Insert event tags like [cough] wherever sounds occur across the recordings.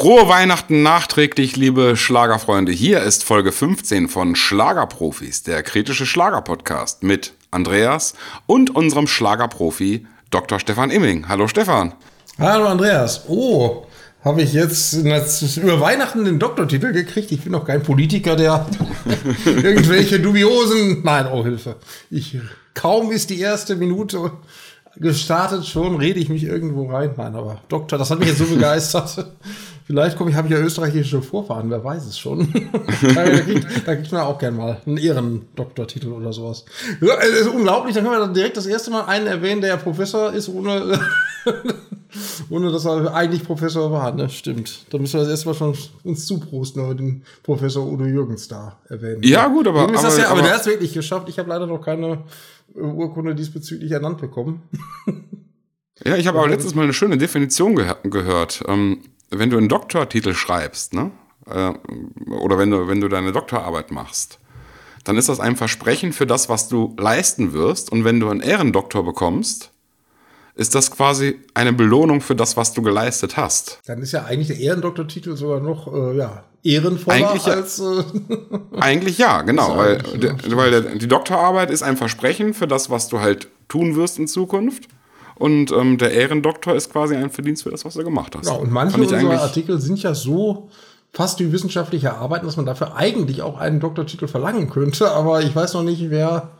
Frohe Weihnachten nachträglich, liebe Schlagerfreunde. Hier ist Folge 15 von Schlagerprofis, der kritische Schlagerpodcast mit Andreas und unserem Schlagerprofi Dr. Stefan Imming. Hallo Stefan. Hallo Andreas. Oh, habe ich jetzt über Weihnachten den Doktortitel gekriegt. Ich bin noch kein Politiker, der [laughs] irgendwelche dubiosen. Nein, oh Hilfe. Ich kaum ist die erste Minute gestartet, schon rede ich mich irgendwo rein. Nein, aber Doktor, das hat mich jetzt so begeistert. Vielleicht komme ich, habe ich ja österreichische Vorfahren, wer weiß es schon. [laughs] da, kriegt, da kriegt man auch gerne mal einen Ehrendoktortitel oder sowas. Ja, das ist unglaublich, dann können wir direkt das erste Mal einen erwähnen, der Professor ist, ohne, [laughs] ohne dass er eigentlich Professor war. Ne? Stimmt. Da müssen wir das erste Mal schon uns zuprosten, aber den Professor Udo Jürgens da erwähnen. Ja, gut, aber. aber, ja, aber, aber der hat es wirklich geschafft. Ich habe leider noch keine Urkunde diesbezüglich ernannt bekommen. ja, ich habe aber letztes Mal eine schöne Definition ge gehört. Ähm, wenn du einen Doktortitel schreibst, ne? Äh, oder wenn du, wenn du deine Doktorarbeit machst, dann ist das ein Versprechen für das, was du leisten wirst. Und wenn du einen Ehrendoktor bekommst, ist das quasi eine Belohnung für das, was du geleistet hast. Dann ist ja eigentlich der Ehrendoktortitel sogar noch äh, ja, ehrenvoller eigentlich als. Äh [laughs] [laughs] eigentlich ja, genau. Weil, der, weil die Doktorarbeit ist ein Versprechen für das, was du halt tun wirst in Zukunft. Und ähm, der Ehrendoktor ist quasi ein Verdienst für das, was du gemacht hast. Ja, und manche unserer Artikel sind ja so fast wie wissenschaftliche Arbeiten, dass man dafür eigentlich auch einen Doktortitel verlangen könnte. Aber ich weiß noch nicht, wer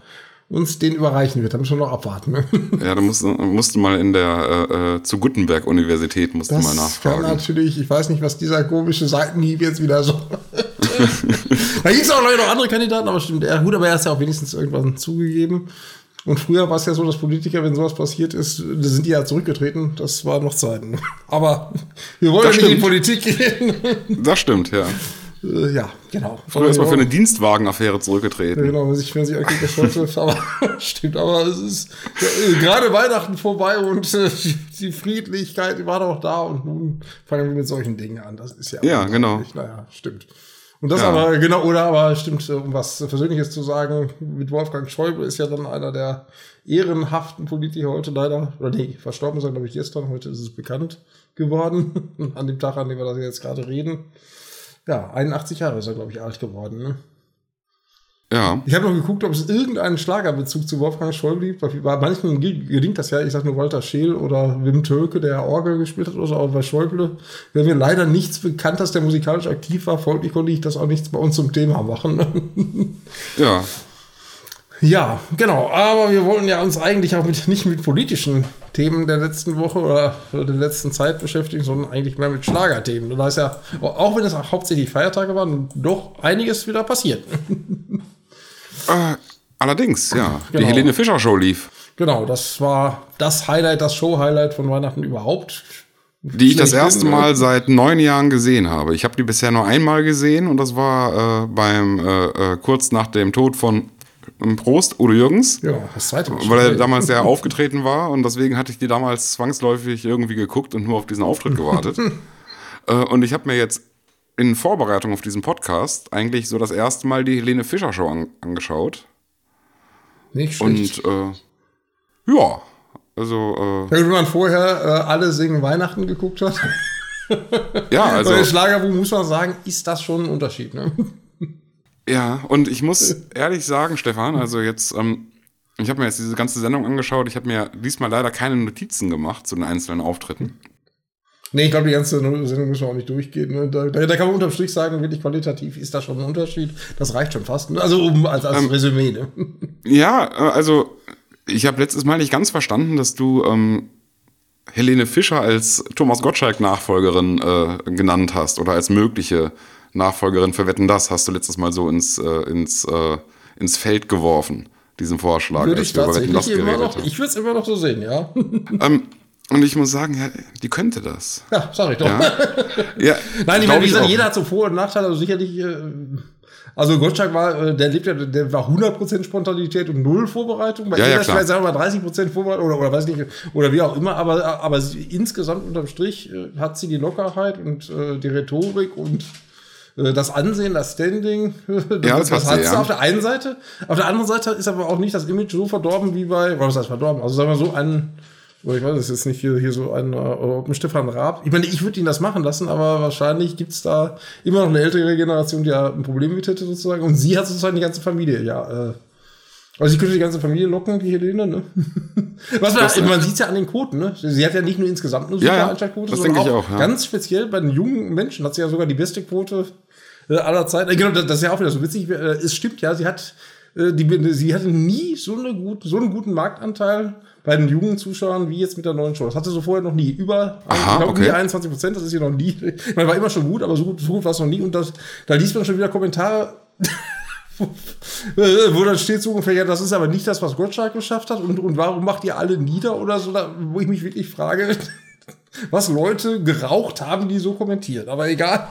uns den überreichen wird. Da müssen wir noch abwarten. Ne? [laughs] Ja, da musst, du mal in der äh, äh zu Gutenberg-Universität musst das du mal nachfragen. Kann natürlich, ich weiß nicht, was dieser komische Seitenhieb jetzt wieder so. [laughs] da gibt es auch noch andere Kandidaten, aber stimmt. Ja, gut, aber er ist ja auch wenigstens irgendwann zugegeben. Und früher war es ja so, dass Politiker, wenn sowas passiert ist, sind die ja zurückgetreten. Das war noch Zeiten. [laughs] Aber wir wollen ja nicht in die Politik gehen. [laughs] Das stimmt, ja. Äh, ja, genau. Früher ist mal für eine Dienstwagenaffäre zurückgetreten. Ja, genau, wenn sich, wenn sich eigentlich wollte. aber [laughs] stimmt, aber es ist ja, äh, gerade Weihnachten vorbei und äh, die Friedlichkeit war doch da und nun fangen wir mit solchen Dingen an. Das ist ja. Ja, genau. Naja, stimmt. Und das ja. aber, genau, oder aber stimmt, um was Persönliches zu sagen, mit Wolfgang Schäuble ist ja dann einer der ehrenhaften Politiker heute leider, oder nee, verstorben sein, glaube ich, gestern, heute ist es bekannt geworden, [laughs] an dem Tag, an dem wir das jetzt gerade reden. Ja, 81 Jahre ist er, glaube ich, alt geworden, ne? Ja. Ich habe noch geguckt, ob es irgendeinen Schlagerbezug zu Wolfgang Schäuble gibt. Bei manchen gelingt das ja. Ich sag nur Walter Scheel oder Wim Tölke, der Orgel gespielt hat oder so. Aber bei Schäuble wäre mir leider nichts bekannt, dass der musikalisch aktiv war. Folglich konnte ich das auch nichts bei uns zum Thema machen. ja. Ja, genau. Aber wir wollten ja uns eigentlich auch mit, nicht mit politischen Themen der letzten Woche oder der letzten Zeit beschäftigen, sondern eigentlich mehr mit Schlagerthemen. Da ist ja, auch wenn es hauptsächlich Feiertage waren, doch einiges wieder passiert. Äh, allerdings, ja. Genau. Die Helene Fischer Show lief. Genau, das war das Highlight, das Show-Highlight von Weihnachten überhaupt. Die ich das erste Mal seit neun Jahren gesehen habe. Ich habe die bisher nur einmal gesehen und das war äh, beim äh, äh kurz nach dem Tod von ähm, Prost, Udo Jürgens. Ja, das zweite Mal. Weil er damals sehr [laughs] aufgetreten war und deswegen hatte ich die damals zwangsläufig irgendwie geguckt und nur auf diesen Auftritt gewartet. [laughs] äh, und ich habe mir jetzt in Vorbereitung auf diesen Podcast eigentlich so das erste Mal die Helene Fischer Show an, angeschaut. Nicht schlecht. Und äh, ja, also. Äh, Wenn man vorher äh, alle singen Weihnachten geguckt hat. [laughs] ja, also. Bei Schlagerbuch muss man sagen, ist das schon ein Unterschied, ne? Ja, und ich muss ehrlich sagen, Stefan, also jetzt, ähm, ich habe mir jetzt diese ganze Sendung angeschaut. Ich habe mir diesmal leider keine Notizen gemacht zu den einzelnen Auftritten. Nee, ich glaube, die ganze Sendung müssen wir auch nicht durchgehen. Ne? Da, da, kann man unterm Strich sagen, wirklich qualitativ ist da schon ein Unterschied. Das reicht schon fast. Ne? Also um, als, als ähm, Resümee. Ne? Ja, äh, also ich habe letztes Mal nicht ganz verstanden, dass du ähm, Helene Fischer als Thomas Gottschalk-Nachfolgerin äh, genannt hast oder als mögliche Nachfolgerin für Wetten Das hast du letztes Mal so ins, äh, ins, äh, ins Feld geworfen, diesen Vorschlag. Würde ich tatsächlich immer noch, ich würde es immer noch so sehen, ja. ähm, und ich muss sagen, ja, die könnte das. [laughs] Ja, sag ich doch. Ja, ja [laughs] Nein, ich meine, wie gesagt, jeder hat so Vor- und Nachteile, also sicherlich. Äh, also Gottschalk war, äh, der lebt ja, der war 100% Spontanität und null Vorbereitung. Bei ja, ja, vielleicht sagen wir mal 30% Vorbereitung oder, oder weiß nicht, oder wie auch immer, aber, aber insgesamt unterm Strich äh, hat sie die Lockerheit und äh, die Rhetorik und äh, das Ansehen, das Standing, [laughs] das, ja, das, das hat sie ja. auf der einen Seite. Auf der anderen Seite ist aber auch nicht das Image so verdorben wie bei, was heißt verdorben? Also sagen wir so, ein ich weiß es jetzt nicht, hier, hier so ein, äh, Stefan Raab. Ich meine, ich würde ihn das machen lassen, aber wahrscheinlich gibt's da immer noch eine ältere Generation, die ja ein Problem mit hätte sozusagen. Und sie hat sozusagen die ganze Familie, ja. Äh, also sie könnte die ganze Familie locken, die Helene, ne? [laughs] Was man, das, man sieht's ja an den Quoten, ne? Sie hat ja nicht nur insgesamt eine super ja, Einschaltquote, sondern auch, auch ja. ganz speziell bei den jungen Menschen hat sie ja sogar die beste Quote äh, aller Zeiten. Äh, genau, das, das ist ja auch wieder so witzig. Äh, es stimmt ja, sie hat äh, die, sie hatte nie so, eine gut, so einen guten Marktanteil bei den jungen Zuschauern wie jetzt mit der neuen Show. Das hatte so vorher noch nie. Über Aha, ich glaub, okay. 21 Prozent, das ist hier noch nie. Man war immer schon gut, aber so gut, so gut war es noch nie. Und das, da liest man schon wieder Kommentare. [laughs] wo dann steht so ungefähr, ja, das ist aber nicht das, was Gottschalk geschafft hat und, und warum macht ihr alle nieder oder so, da, wo ich mich wirklich frage, was Leute geraucht haben, die so kommentieren. Aber egal.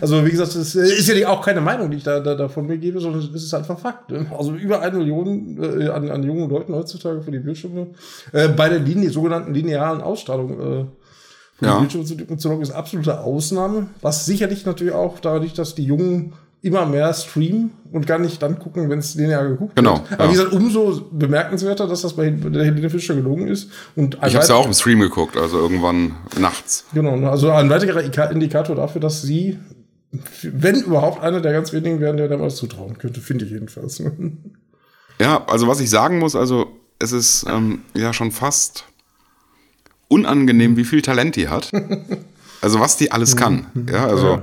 Also, wie gesagt, es ist ja auch keine Meinung, die ich da, da, da von mir gebe, sondern es ist einfach Fakt. Ne? Also über eine Million äh, an, an jungen Leuten heutzutage für die Bildschirme. Äh, bei der Linie, sogenannten linearen Ausstrahlung äh, von ja. Bildschirme zu loggen, ist absolute Ausnahme. Was sicherlich natürlich auch dadurch, dass die Jungen immer mehr streamen und gar nicht dann gucken, wenn es linear geguckt genau, wird. Aber ja. wie gesagt, umso bemerkenswerter, dass das bei der Helene Fischer gelungen ist. Und ich habe es ja auch im Stream geguckt, also irgendwann nachts. Genau, also ein weiterer Indikator dafür, dass sie, wenn überhaupt, einer der ganz wenigen wären, der da was zutrauen könnte, finde ich jedenfalls. [laughs] Ja, also was ich sagen muss, also es ist ähm, ja schon fast unangenehm, wie viel Talent die hat. [laughs] Also was die alles kann. Ja, also ja.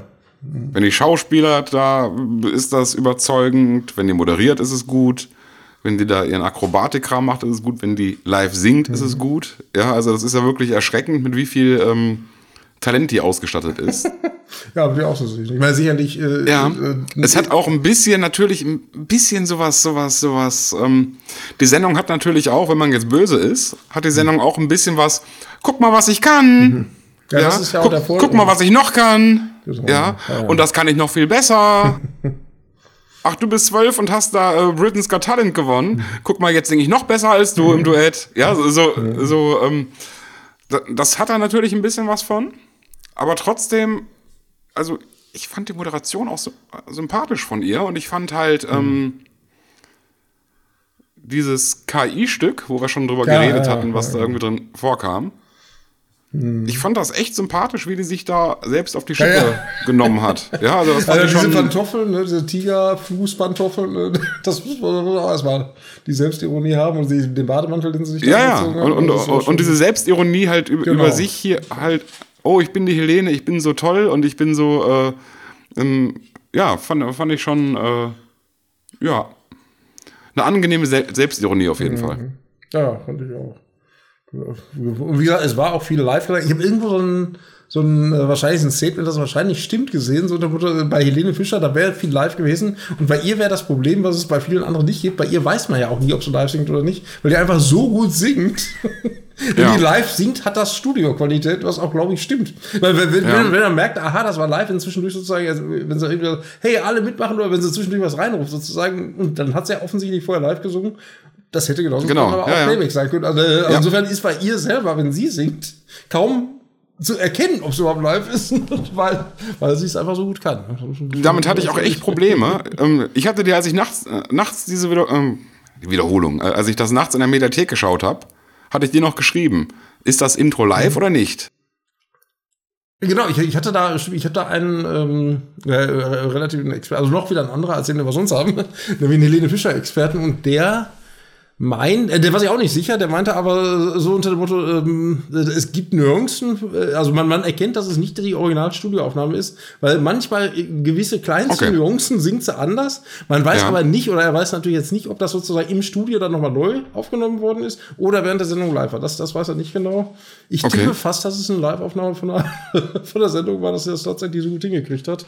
Wenn die Schauspieler da ist das überzeugend, wenn die moderiert, ist es gut. Wenn die da ihren Akrobatikkram macht, ist es gut. Wenn die live singt, ist es mhm. gut. Ja, also das ist ja wirklich erschreckend, mit wie viel ähm, Talent die ausgestattet ist. [laughs] ja, aber die auch so. Ich meine, sicherlich. Äh, ja, äh, es hat auch ein bisschen, natürlich ein bisschen sowas, sowas, sowas. Ähm, die Sendung hat natürlich auch, wenn man jetzt böse ist, hat die Sendung auch ein bisschen was. Guck mal, was ich kann. Mhm. Ja, ja, ja guck, Guck mal, was ich noch kann. Ja, ja, und das kann ich noch viel besser. [laughs] Ach, du bist zwölf und hast da äh, Britain's Got Talent gewonnen. Guck mal, jetzt singe ich noch besser als du im Duett. Ja, so, so, so ähm, das hat er natürlich ein bisschen was von. Aber trotzdem, also ich fand die Moderation auch so, äh, sympathisch von ihr und ich fand halt ähm, dieses KI-Stück, wo wir schon drüber ja, geredet ja, hatten, was da irgendwie drin vorkam. Hm. Ich fand das echt sympathisch, wie die sich da selbst auf die Schippe ja, ja. genommen hat. Ja, also das also diese Pantoffeln, ne, diese Tigerfußpantoffeln, ne, [laughs] das muss man auch erstmal die Selbstironie haben und den Bademantel, den sie sich Ja, ja. Und, und, und, und, diese Selbstironie halt über, genau. über, sich hier halt, oh, ich bin die Helene, ich bin so toll und ich bin so, äh, ähm, ja, fand, fand ich schon, äh, ja, eine angenehme Selbstironie auf jeden mhm. Fall. Ja, fand ich auch. Und wie gesagt, es war auch viel live. Ich habe irgendwo so ein, so ein äh, wahrscheinlich ein Statement, das wahrscheinlich stimmt gesehen, so bei Helene Fischer, da wäre viel live gewesen. Und bei ihr wäre das Problem, was es bei vielen anderen nicht gibt. Bei ihr weiß man ja auch nie, ob sie live singt oder nicht, weil die einfach so gut singt. [laughs] Wenn ja. die live singt, hat das Studio-Qualität, was auch, glaube ich, stimmt. Weil wenn, ja. wenn, wenn er merkt, aha, das war live, wenn zwischendurch sozusagen, also wenn sie irgendwie, hey, alle mitmachen, oder wenn sie zwischendurch was reinruft, sozusagen, und dann hat sie ja offensichtlich vorher live gesungen das hätte genauso genau. aber auch ja, Playback sein können. Also, also ja. insofern ist bei ihr selber, wenn sie singt, kaum zu erkennen, ob es überhaupt live ist, [laughs] weil, weil sie es einfach so gut kann. Damit hatte ich auch echt Probleme. Ähm, ich hatte dir, als ich nachts, äh, nachts diese ähm, Wiederholung, äh, als ich das nachts in der Mediathek geschaut habe, hatte ich dir noch geschrieben, ist das Intro live mhm. oder nicht? Genau, ich, ich hatte da, ich hatte da einen ähm, äh, relativen Experten, also noch wieder ein anderer, als den wir sonst haben, [laughs] nämlich einen Helene Fischer-Experten und der mein, äh, der war sich auch nicht sicher, der meinte aber so unter dem Motto, ähm, es gibt Nuancen, äh, also man, man erkennt, dass es nicht die Originalstudioaufnahme ist, weil manchmal gewisse kleinste okay. Nuancen singt sie anders. Man weiß ja. aber nicht, oder er weiß natürlich jetzt nicht, ob das sozusagen im Studio dann nochmal neu aufgenommen worden ist oder während der Sendung live war. Das, das weiß er nicht genau. Ich okay. tippe fast, dass es eine Live-Aufnahme von, der, [laughs] von der Sendung war, dass er das tatsächlich so gut hingekriegt hat.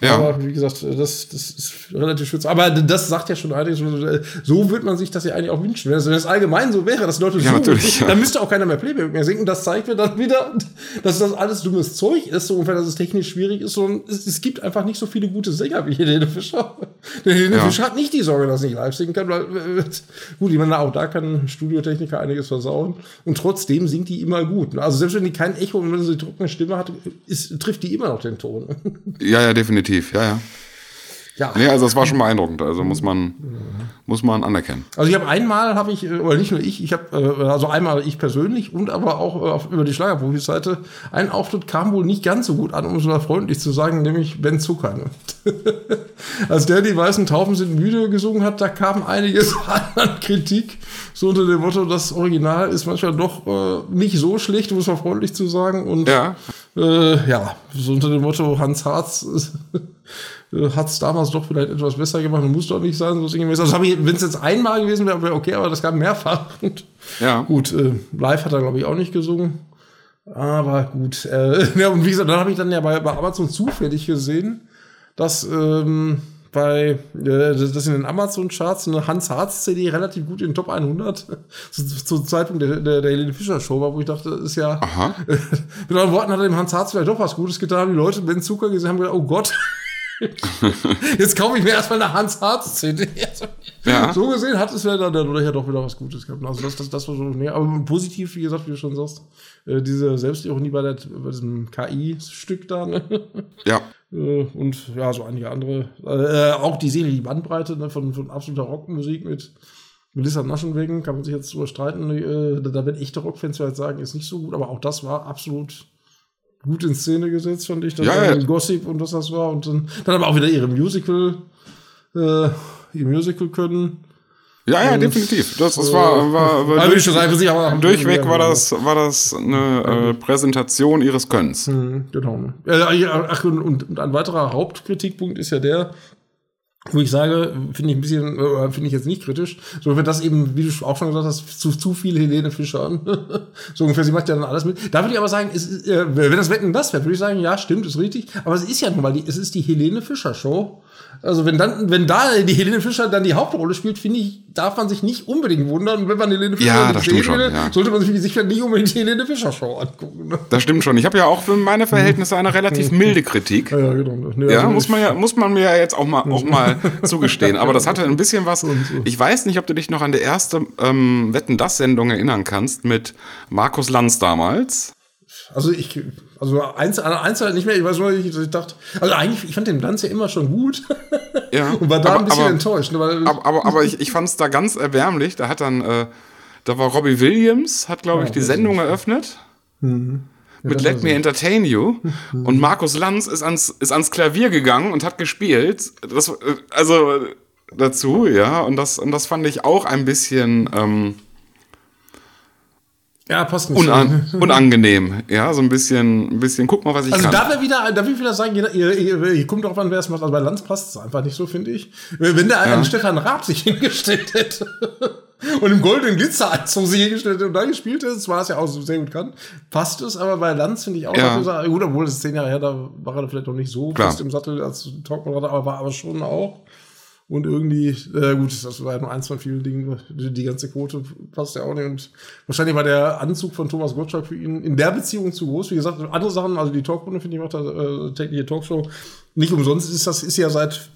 Ja. Aber wie gesagt, das, das ist relativ schütz. Aber das sagt ja schon einiges. So würde man sich das ja eigentlich auch wünschen. Wenn es allgemein so wäre, dass Leute ja, so, ja. dann müsste auch keiner mehr Playback mehr singen. Und das zeigt mir dann wieder, dass das alles dummes Zeug ist, so ungefähr, dass es technisch schwierig ist. Und es, es gibt einfach nicht so viele gute Sänger wie Helene Fischer. Der Helene ja. Fischer hat nicht die Sorge, dass er nicht live singen kann. Weil, gut, ich meine, auch da kann Studiotechniker einiges versauen. Und trotzdem singt die immer gut. Also selbst wenn die kein Echo und wenn sie trockene Stimme hat, ist, trifft die immer noch den Ton. Ja, ja, definitiv definitiv, ja, ja. Ja. Nee, also das war schon beeindruckend. Also muss man, muss man anerkennen. Also ich habe einmal, habe ich, oder nicht nur ich, ich habe, äh, also einmal ich persönlich und aber auch äh, auf, über die Schlagerprofis-Seite, ein Auftritt kam wohl nicht ganz so gut an, um es mal freundlich zu sagen, nämlich Ben Zucker. [laughs] Als der die weißen Taufen sind müde gesungen hat, da kam einiges [laughs] an Kritik, so unter dem Motto, das Original ist manchmal doch äh, nicht so schlecht, um es mal freundlich zu sagen. Und ja, äh, ja so unter dem Motto, Hans Harz [laughs] äh, hat es damals doch vielleicht etwas besser gemacht und muss doch nicht sein, so sinngemäß. Also wenn es jetzt einmal gewesen wäre, wäre okay, aber das gab mehrfach. Und ja. Gut, äh, live hat er, glaube ich, auch nicht gesungen. Aber gut. Äh, [laughs] ja, und wie gesagt, dann habe ich dann ja bei, bei Amazon zufällig gesehen, dass ähm, bei äh, das in den Amazon-Charts eine Hans-Harz-CD relativ gut in den Top 100 [laughs] zu, zu Zeitpunkt der, der, der Helene Fischer-Show war, wo ich dachte, das ist ja. Aha. [laughs] mit anderen Worten hat er dem Hans-Harz vielleicht doch was Gutes getan. Die Leute, wenn Zucker gesehen haben, gedacht, oh Gott. Jetzt kaufe ich mir erstmal eine Hans Harz CD. Ja. So gesehen hat es ja dann dadurch ja doch wieder was Gutes gehabt. Also das, das, das war so, nee, aber positiv, wie gesagt, wie du schon sagst, äh, diese Selbstironie bei, der, bei diesem KI-Stück da. Ne? Ja. Äh, und ja, so einige andere. Äh, auch die Seele, die Bandbreite ne, von, von absoluter Rockmusik mit Melissa Naschenwegen, kann man sich jetzt überstreiten. Äh, da werden echte Rockfans vielleicht sagen, ist nicht so gut, aber auch das war absolut gut in Szene gesetzt, fand ich. Dann ja, ja. Gossip und was das war. Und dann, dann aber auch wieder ihre Musical, äh, ihr Musical können. Ja, ja, und, definitiv. Das, das war, war, war also durch, sagen, aber durchweg war das, war das eine äh, Präsentation ihres Könnens. Mhm, genau. Ach, und, und ein weiterer Hauptkritikpunkt ist ja der, wo ich sage, finde ich ein bisschen, äh, finde ich jetzt nicht kritisch, so wenn das eben, wie du auch schon gesagt hast, zu, zu viel Helene Fischer an. [laughs] so ungefähr, sie macht ja dann alles mit. Da würde ich aber sagen, ist, äh, wenn das Wetten das wäre, würde ich sagen, ja, stimmt, ist richtig. Aber es ist ja nun mal, die, es ist die Helene Fischer Show. Also wenn dann, wenn da die Helene Fischer dann die Hauptrolle spielt, finde ich, darf man sich nicht unbedingt wundern. Wenn man Helene Fischer ja, stimmt schon, ja. sollte man sich, sich nicht unbedingt die Helene Fischer Show angucken. Ne? Das stimmt schon. Ich habe ja auch für meine Verhältnisse eine relativ milde Kritik. Ja, genau. Nee, ja, also muss man ja, muss man mir ja jetzt auch mal, auch [laughs] mal zugestehen. Aber das hatte ein bisschen was. Ich weiß nicht, ob du dich noch an die erste ähm, Wetten das Sendung erinnern kannst mit Markus Lanz damals. Also ich, also eins, eins halt nicht mehr, ich weiß nur, ich, ich dachte, also eigentlich, ich fand den Glanz ja immer schon gut. Ja. [laughs] und war da aber, ein bisschen aber, enttäuscht. Ne, weil, aber, aber, aber ich, ich fand es da ganz erbärmlich. Da hat dann, äh, da war Robbie Williams, hat, glaube ich, die Sendung eröffnet. Mhm. Ja, mit Let Me Entertain You. Mhm. Und Markus Lanz ist ans, ist ans Klavier gegangen und hat gespielt. Das, äh, also dazu, ja. Und das, und das fand ich auch ein bisschen. Ähm, ja, passt nicht. Unan [laughs] unangenehm. Ja, so ein bisschen, ein bisschen, guck mal, was ich also kann. Also da wir wieder, da will ich wieder sagen, ihr, ihr, ihr, ihr kommt drauf an, wer es macht. Also bei Lanz passt es einfach nicht so, finde ich. Wenn der ja. einen Stefan Raab sich [laughs] hingestellt hätte [laughs] und im goldenen Glitzeranzug sich hingestellt hätte und da gespielt hätte, zwar es ja auch so sehr gut kann, passt es, aber bei Lanz finde ich auch, ja. Sagen, gut, obwohl es zehn Jahre her, da war er vielleicht noch nicht so Klar. fest im Sattel als Talkmoderator, aber war aber schon auch. Und irgendwie, äh, gut, das war nur eins von vielen Dingen, die, die, ganze Quote passt ja auch nicht. Und wahrscheinlich war der Anzug von Thomas Gottschalk für ihn in der Beziehung zu groß. Wie gesagt, andere Sachen, also die Talkrunde, finde ich, macht da äh, tägliche Talkshow. Nicht umsonst ist das, ist ja seit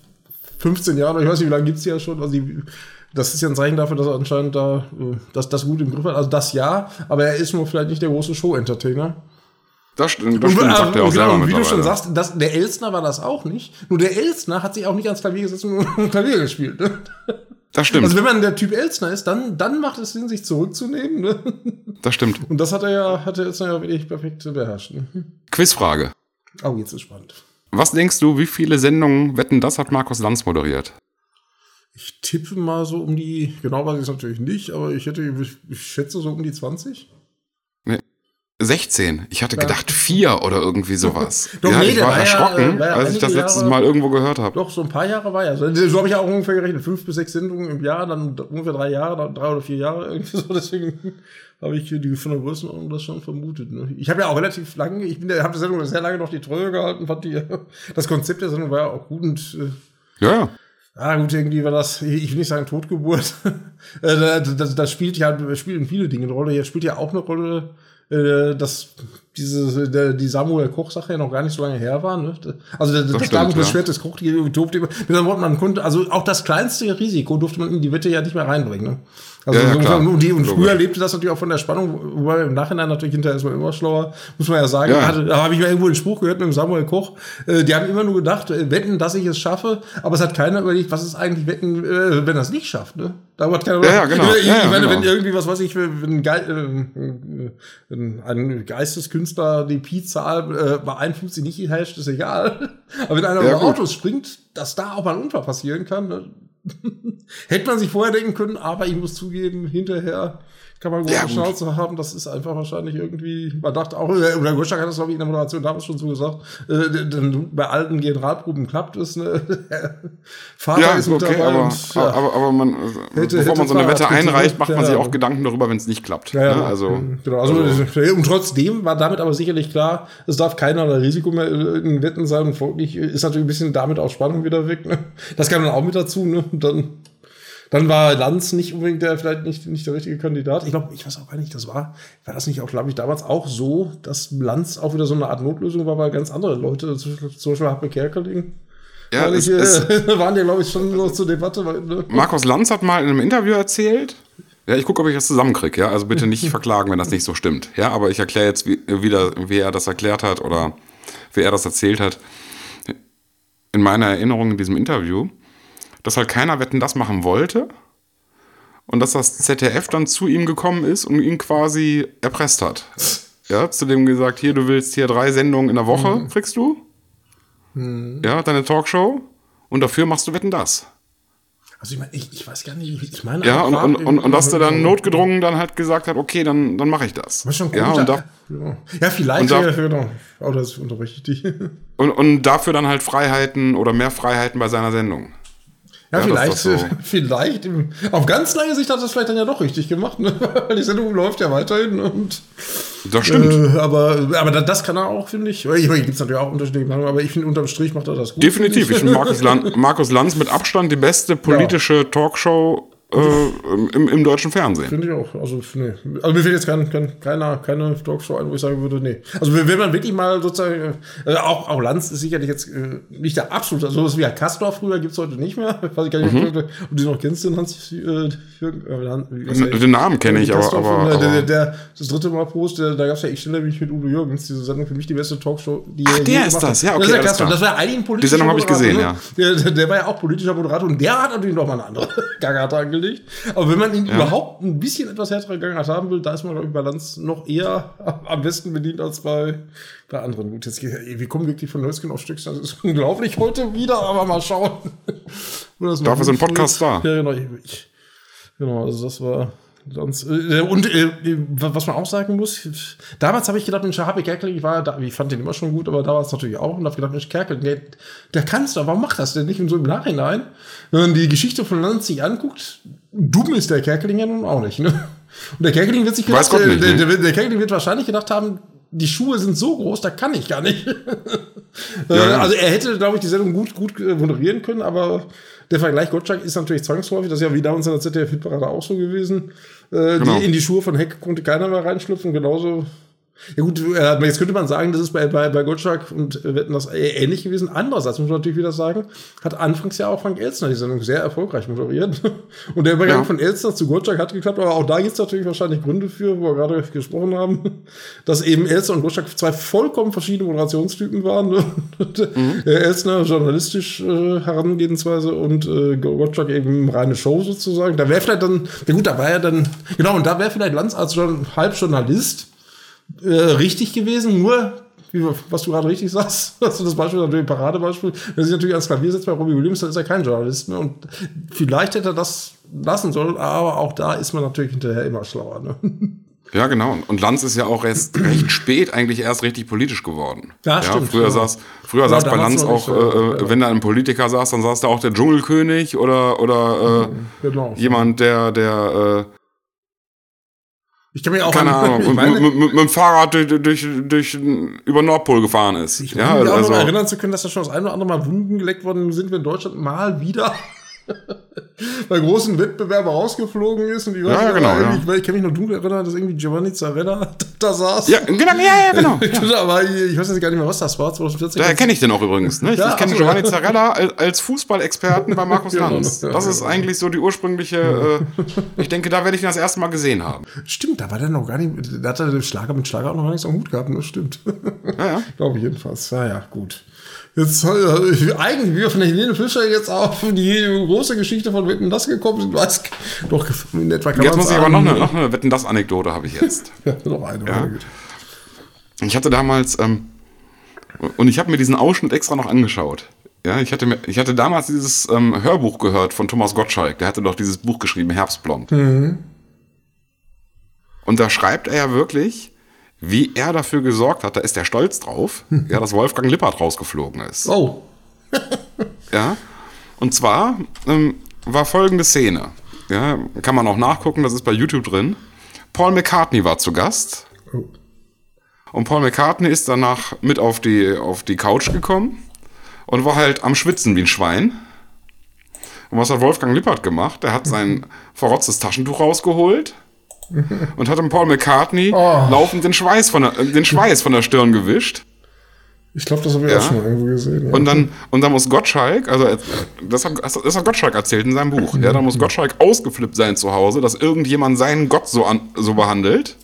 15 Jahren, ich weiß nicht, wie lange gibt's die ja schon. Also die, das ist ja ein Zeichen dafür, dass er anscheinend da äh, dass das gut im Griff hat. Also das ja, aber er ist nur vielleicht nicht der große Show-Entertainer. Das stimmt, das stimmt, sagt er auch genau, selber Wie du schon sagst, das, der Elstner war das auch nicht. Nur der Elstner hat sich auch nicht ans Klavier gesetzt und [laughs] Klavier gespielt. Ne? Das stimmt. Also wenn man der Typ Elstner ist, dann, dann macht es Sinn, sich zurückzunehmen. Ne? Das stimmt. Und das hat er ja, hat der Elstner ja wirklich perfekt beherrscht. Ne? Quizfrage. Oh, jetzt ist spannend. Was denkst du, wie viele Sendungen Wetten, das hat Markus Lanz moderiert? Ich tippe mal so um die, genau weiß ich es natürlich nicht, aber ich hätte, ich schätze so um die 20. 16. Ich hatte gedacht vier oder irgendwie sowas. [laughs] Doch, ja, nee, ich war, war erschrocken, ja, war als ich das letztes Mal irgendwo gehört habe. Doch, so ein paar Jahre war ja. So, so habe ich auch ungefähr gerechnet. Fünf bis sechs Sendungen im Jahr, dann ungefähr drei Jahre, dann drei oder vier Jahre [laughs] irgendwie so. Deswegen habe ich die von der Größenordnung das schon vermutet. Ne? Ich habe ja auch relativ lange, ich habe die Sendung sehr lange noch die Treue gehalten, fand die, [laughs] das Konzept der Sendung war ja auch gut und äh, ja. Ah, gut, irgendwie war das, ich will nicht sagen Totgeburt. Äh, das, das, das spielt ja, spielen viele Dinge eine Rolle. Hier spielt ja auch eine Rolle, äh, das diese, der, die Samuel Koch-Sache ja noch gar nicht so lange her war. Ne? Also der, das, das stimmt, ja. Schwert des Koch, die durfte immer, mit anderen Worten, man konnte, also auch das kleinste Risiko durfte man in die Wette ja nicht mehr reinbringen. Ne? Also Ja, ja, und, die, und früher lebte das natürlich auch von der Spannung, wobei im Nachhinein natürlich hinterher ist man immer schlauer, muss man ja sagen. Ja. Hatte, da habe ich mal irgendwo einen Spruch gehört mit dem Samuel Koch. Äh, die haben immer nur gedacht, äh, wetten, dass ich es schaffe, aber es hat keiner überlegt, was ist eigentlich wetten, äh, wenn er es nicht schafft. Ne? Da hat keiner Ja, ja, genau. Ich, ich meine, genau. wenn irgendwie, was weiß ich, wenn, Ge äh, ein Geisteskünstler die Pi-Zahl äh, bei 51 nicht hasht, ist egal. [laughs] Aber wenn einer über. Autos springt, dass da auch mal ein Unfall passieren kann, ne? [laughs] hätte man sich vorher denken können, aber ich muss zugeben, hinterher kann man große Ja, gut. Schnauze haben. Das ist einfach wahrscheinlich irgendwie, man dachte auch, äh, oder Goschak hat das, glaube ich, in der Moderation damals schon so gesagt, äh, denn bei alten Generalproben klappt es, ne? [laughs] Vater Ja, ist okay, aber, und, ja. aber, aber man, Hätte- bevor hätte man so eine Wette einreicht, macht man sich auch Gedanken darüber, wenn es nicht klappt. Ja, ne? Also, genau. Also, und trotzdem war damit aber sicherlich klar, es darf keinerlei Risiko mehr in Wetten sein und folglich ist natürlich ein bisschen damit auch Spannung wieder weg. Ne? Das kam dann auch mit dazu. Ne? Und dann, dann war Lanz nicht unbedingt der, vielleicht nicht, nicht der richtige Kandidat. Ich glaube, ich weiß auch gar nicht, das war, war das nicht auch, glaube ich, damals auch so, dass Lanz auch wieder so eine Art Notlösung war, weil ganz andere Leute, zum Beispiel Harpe Kerkeling, ja, weil es, ich, es, [laughs] waren ja, glaube ich, schon so zur Debatte. Weil, ne? Markus Lanz hat mal in einem Interview erzählt, ja, ich gucke, ob ich das zusammenkriege, ja, also bitte nicht [laughs] verklagen, wenn das nicht so stimmt, ja, aber ich erkläre jetzt wie, wieder, wie er das erklärt hat oder wie er das erzählt hat. In meiner Erinnerung in diesem Interview, dass halt keiner Wetten das machen wollte und dass das ZDF dann zu ihm gekommen ist und ihn quasi erpresst hat. Ja, zu dem gesagt, hier, du willst hier drei Sendungen in der Woche, kriegst du. Ja, deine Talkshow. Und dafür machst du Wetten das. Also ich, meine, ich, ich weiß gar nicht, ich meine, Ja, und, und, und, und dass der dann notgedrungen dann halt gesagt hat, okay, dann, dann mache ich das. Was schon gut, ja, und, da, ja. ja, vielleicht. und da- ja, genau. Oh, das unterbreche ich dich. [laughs] und, und dafür dann halt Freiheiten oder mehr Freiheiten bei seiner Sendung. Ja, Ja, vielleicht, so. [laughs] vielleicht. Auf ganz lange Sicht hat das vielleicht dann ja doch richtig gemacht, ne? [laughs] Die Sendung läuft ja weiterhin und. Das stimmt. Äh, aber, aber da- das kann er auch, finde ich. Ich meine, gibt es natürlich auch unterschiedliche Meinungen, aber ich finde, unterm Strich macht er das gut. Definitiv. Ich finde finde Markus, Lan Markus Lanz mit Abstand die beste politische Talkshow äh, im, im deutschen Fernsehen. Finde ich auch. Also, nee. also mir fällt jetzt kein, kein, keiner, keine Talkshow ein, wo ich sagen würde, nee. Also wenn man wirklich mal sozusagen, äh, auch, auch Lanz ist sicherlich jetzt äh, nicht der absolute, also sowas wie Herr Kastorf früher gibt es heute nicht mehr. [laughs] Weiß ich gar nicht, ob du- ob du den noch kennst, den Hans, äh, Jürgen, äh, Han- wie heißt der? Den Namen kenne ich, aber, aber, äh, der, aber der, das dritte Mal Prost, der, da gab es ja Ich stelle mich mit Udo Jürgens, diese Sendung für mich die beste Talkshow, die Ach, er der ist das. Ja, okay, das, ist der klar. das war eigentlich ein politischer Sendung habe ich gesehen, ne? Der, der, der war ja auch politischer Moderator und der hat natürlich noch mal eine andere [laughs] Gangart angelegt. Aber wenn man ihn überhaupt ein bisschen etwas härtere Gangart haben will, da ist man, glaube ich, bei Lanz noch eher [laughs] am besten bedient als bei, bei anderen. Gut, jetzt, wir kommen wirklich von Hölzchen auf Stückchen, das ist [laughs] unglaublich heute wieder, aber mal schauen. [laughs] Dafür sind hinführt. Podcasts da. Ja, genau. Ich, genau, also das war. Sonst, äh, und äh, was man auch sagen muss, damals habe ich gedacht, Mensch, Happy Kerkeling, ich, war da, ich fand den immer schon gut, aber damals natürlich auch und habe gedacht, Mensch, Kerkeling, der, der kannst du, warum macht das denn nicht? Und so im Nachhinein, wenn man die Geschichte von Lanz sich anguckt, dumm ist der Kerkeling ja nun auch nicht. Ne? Und der Kerkeling wird sich gedacht, Gott nicht, der, ne? der, der Kerkeling wird wahrscheinlich gedacht haben, die Schuhe sind so groß, da kann ich gar nicht. [laughs] Äh, Ja, ja. Also er hätte, glaube ich, die Sendung gut, gut äh, moderieren können, aber der Vergleich Gottschalk ist natürlich zwangsläufig. Das ist ja wie damals in der ZDF-Hitparade auch so gewesen. Äh, Genau. die, in die Schuhe von Heck konnte keiner mehr reinschlüpfen. Genauso. Ja gut, äh, jetzt könnte man sagen, das ist bei, bei, bei Gottschalk und Wetten das äh, ähnlich gewesen. Andererseits muss man natürlich wieder sagen, hat anfangs ja auch Frank Elstner die Sendung sehr erfolgreich moderiert. [laughs] Und der Übergang Ja. von Elstner zu Gottschalk hat geklappt, aber auch da gibt es natürlich wahrscheinlich Gründe für, wo wir gerade gesprochen haben, [laughs] dass eben Elstner und Gottschalk zwei vollkommen verschiedene Moderationstypen waren. [laughs] Mhm. Äh, Elstner journalistisch äh, Herangehensweise und äh, Gottschalk eben reine Show sozusagen. Da wäre vielleicht dann, ja gut, da war ja dann, genau, und da wäre vielleicht Lanz als Journ- Halbjournalist äh, richtig gewesen, nur wie, was du gerade richtig sagst, hast [laughs] du das Beispiel natürlich ein Paradebeispiel. Wenn sich natürlich ans Klavier setzt bei Robbie Williams, dann ist er kein Journalist mehr. Und vielleicht hätte er das lassen sollen, aber auch da ist man natürlich hinterher immer schlauer. Ne? [laughs] Ja, genau. Und Lanz ist ja auch erst [clears throat] recht spät eigentlich erst richtig politisch geworden. Ja, stimmt, Früher genau. saß, früher Ja, saß bei Lanz auch, so, äh, ja. wenn da ein Politiker saß, dann saß da auch der Dschungelkönig oder, oder äh, Genau. jemand, der, der, äh, Ich kann mir auch keine an- Ahnung, [laughs] meine, mit, mit, mit dem Fahrrad durch, durch, durch, über Nordpol gefahren ist. Ich ja, mich auch also, noch erinnern zu können, dass da schon das eine oder andere Mal Wunden geleckt worden sind wir in Deutschland mal wieder bei großen Wettbewerben rausgeflogen ist und ich weiß ja, ja, genau, ja. ich, ich kann mich noch dunkel erinnern, dass irgendwie Giovanni Zarella [laughs] da saß. Ja, genau, ja, ja, genau. [laughs] Ja. Aber ich weiß jetzt gar nicht mehr, was das war, 2014. Da kenne ich den auch übrigens. Ne? Ich, ja, ich kenne Giovanni Zarella als Fußballexperten bei Markus [laughs] Lanz. das ist eigentlich so die ursprüngliche, äh, ich denke, da werde ich ihn das erste Mal gesehen haben. Stimmt, da war der noch gar nicht, da hat er den Schlager mit Schlager auch noch gar nichts am Hut gehabt, das stimmt. Ja, ja. Glaube ich jedenfalls. Ja, ja, gut. Jetzt äh, eigentlich wir von der Helene Fischer jetzt auf die große Geschichte von Wetten das gekommen sind. Weiß, doch in etwa kann Jetzt muss ich aber noch eine, noch eine Wetten das Anekdote habe ich jetzt. [laughs] ja, noch eine. Ja. Ich hatte damals ähm, und ich habe mir diesen Ausschnitt extra noch angeschaut. Ja, ich hatte, mir, ich hatte damals dieses ähm, Hörbuch gehört von Thomas Gottschalk. Der hatte doch dieses Buch geschrieben, Herbstblond. Mhm. Und da schreibt er ja wirklich, wie er dafür gesorgt hat, da ist er stolz drauf, [laughs] ja, dass Wolfgang Lippert rausgeflogen ist. Oh. [laughs] ja. Und zwar ähm, war folgende Szene. Ja, kann man auch nachgucken, das ist bei YouTube drin. Paul McCartney war zu Gast. Oh. Und Paul McCartney ist danach mit auf die, auf die Couch gekommen und war halt am Schwitzen wie ein Schwein. Und was hat Wolfgang Lippert gemacht? Der hat sein [laughs] verrotztes Taschentuch rausgeholt, [laughs] und hat dem Paul McCartney oh. laufend den Schweiß, von der, den Schweiß von der Stirn gewischt. Ich glaube, das habe ich ja. auch schon mal irgendwo gesehen. Ja. Und, dann, und dann muss Gottschalk, also das hat, das hat Gottschalk erzählt in seinem Buch, ja, da muss Gottschalk ausgeflippt sein zu Hause, dass irgendjemand seinen Gott so, an, so behandelt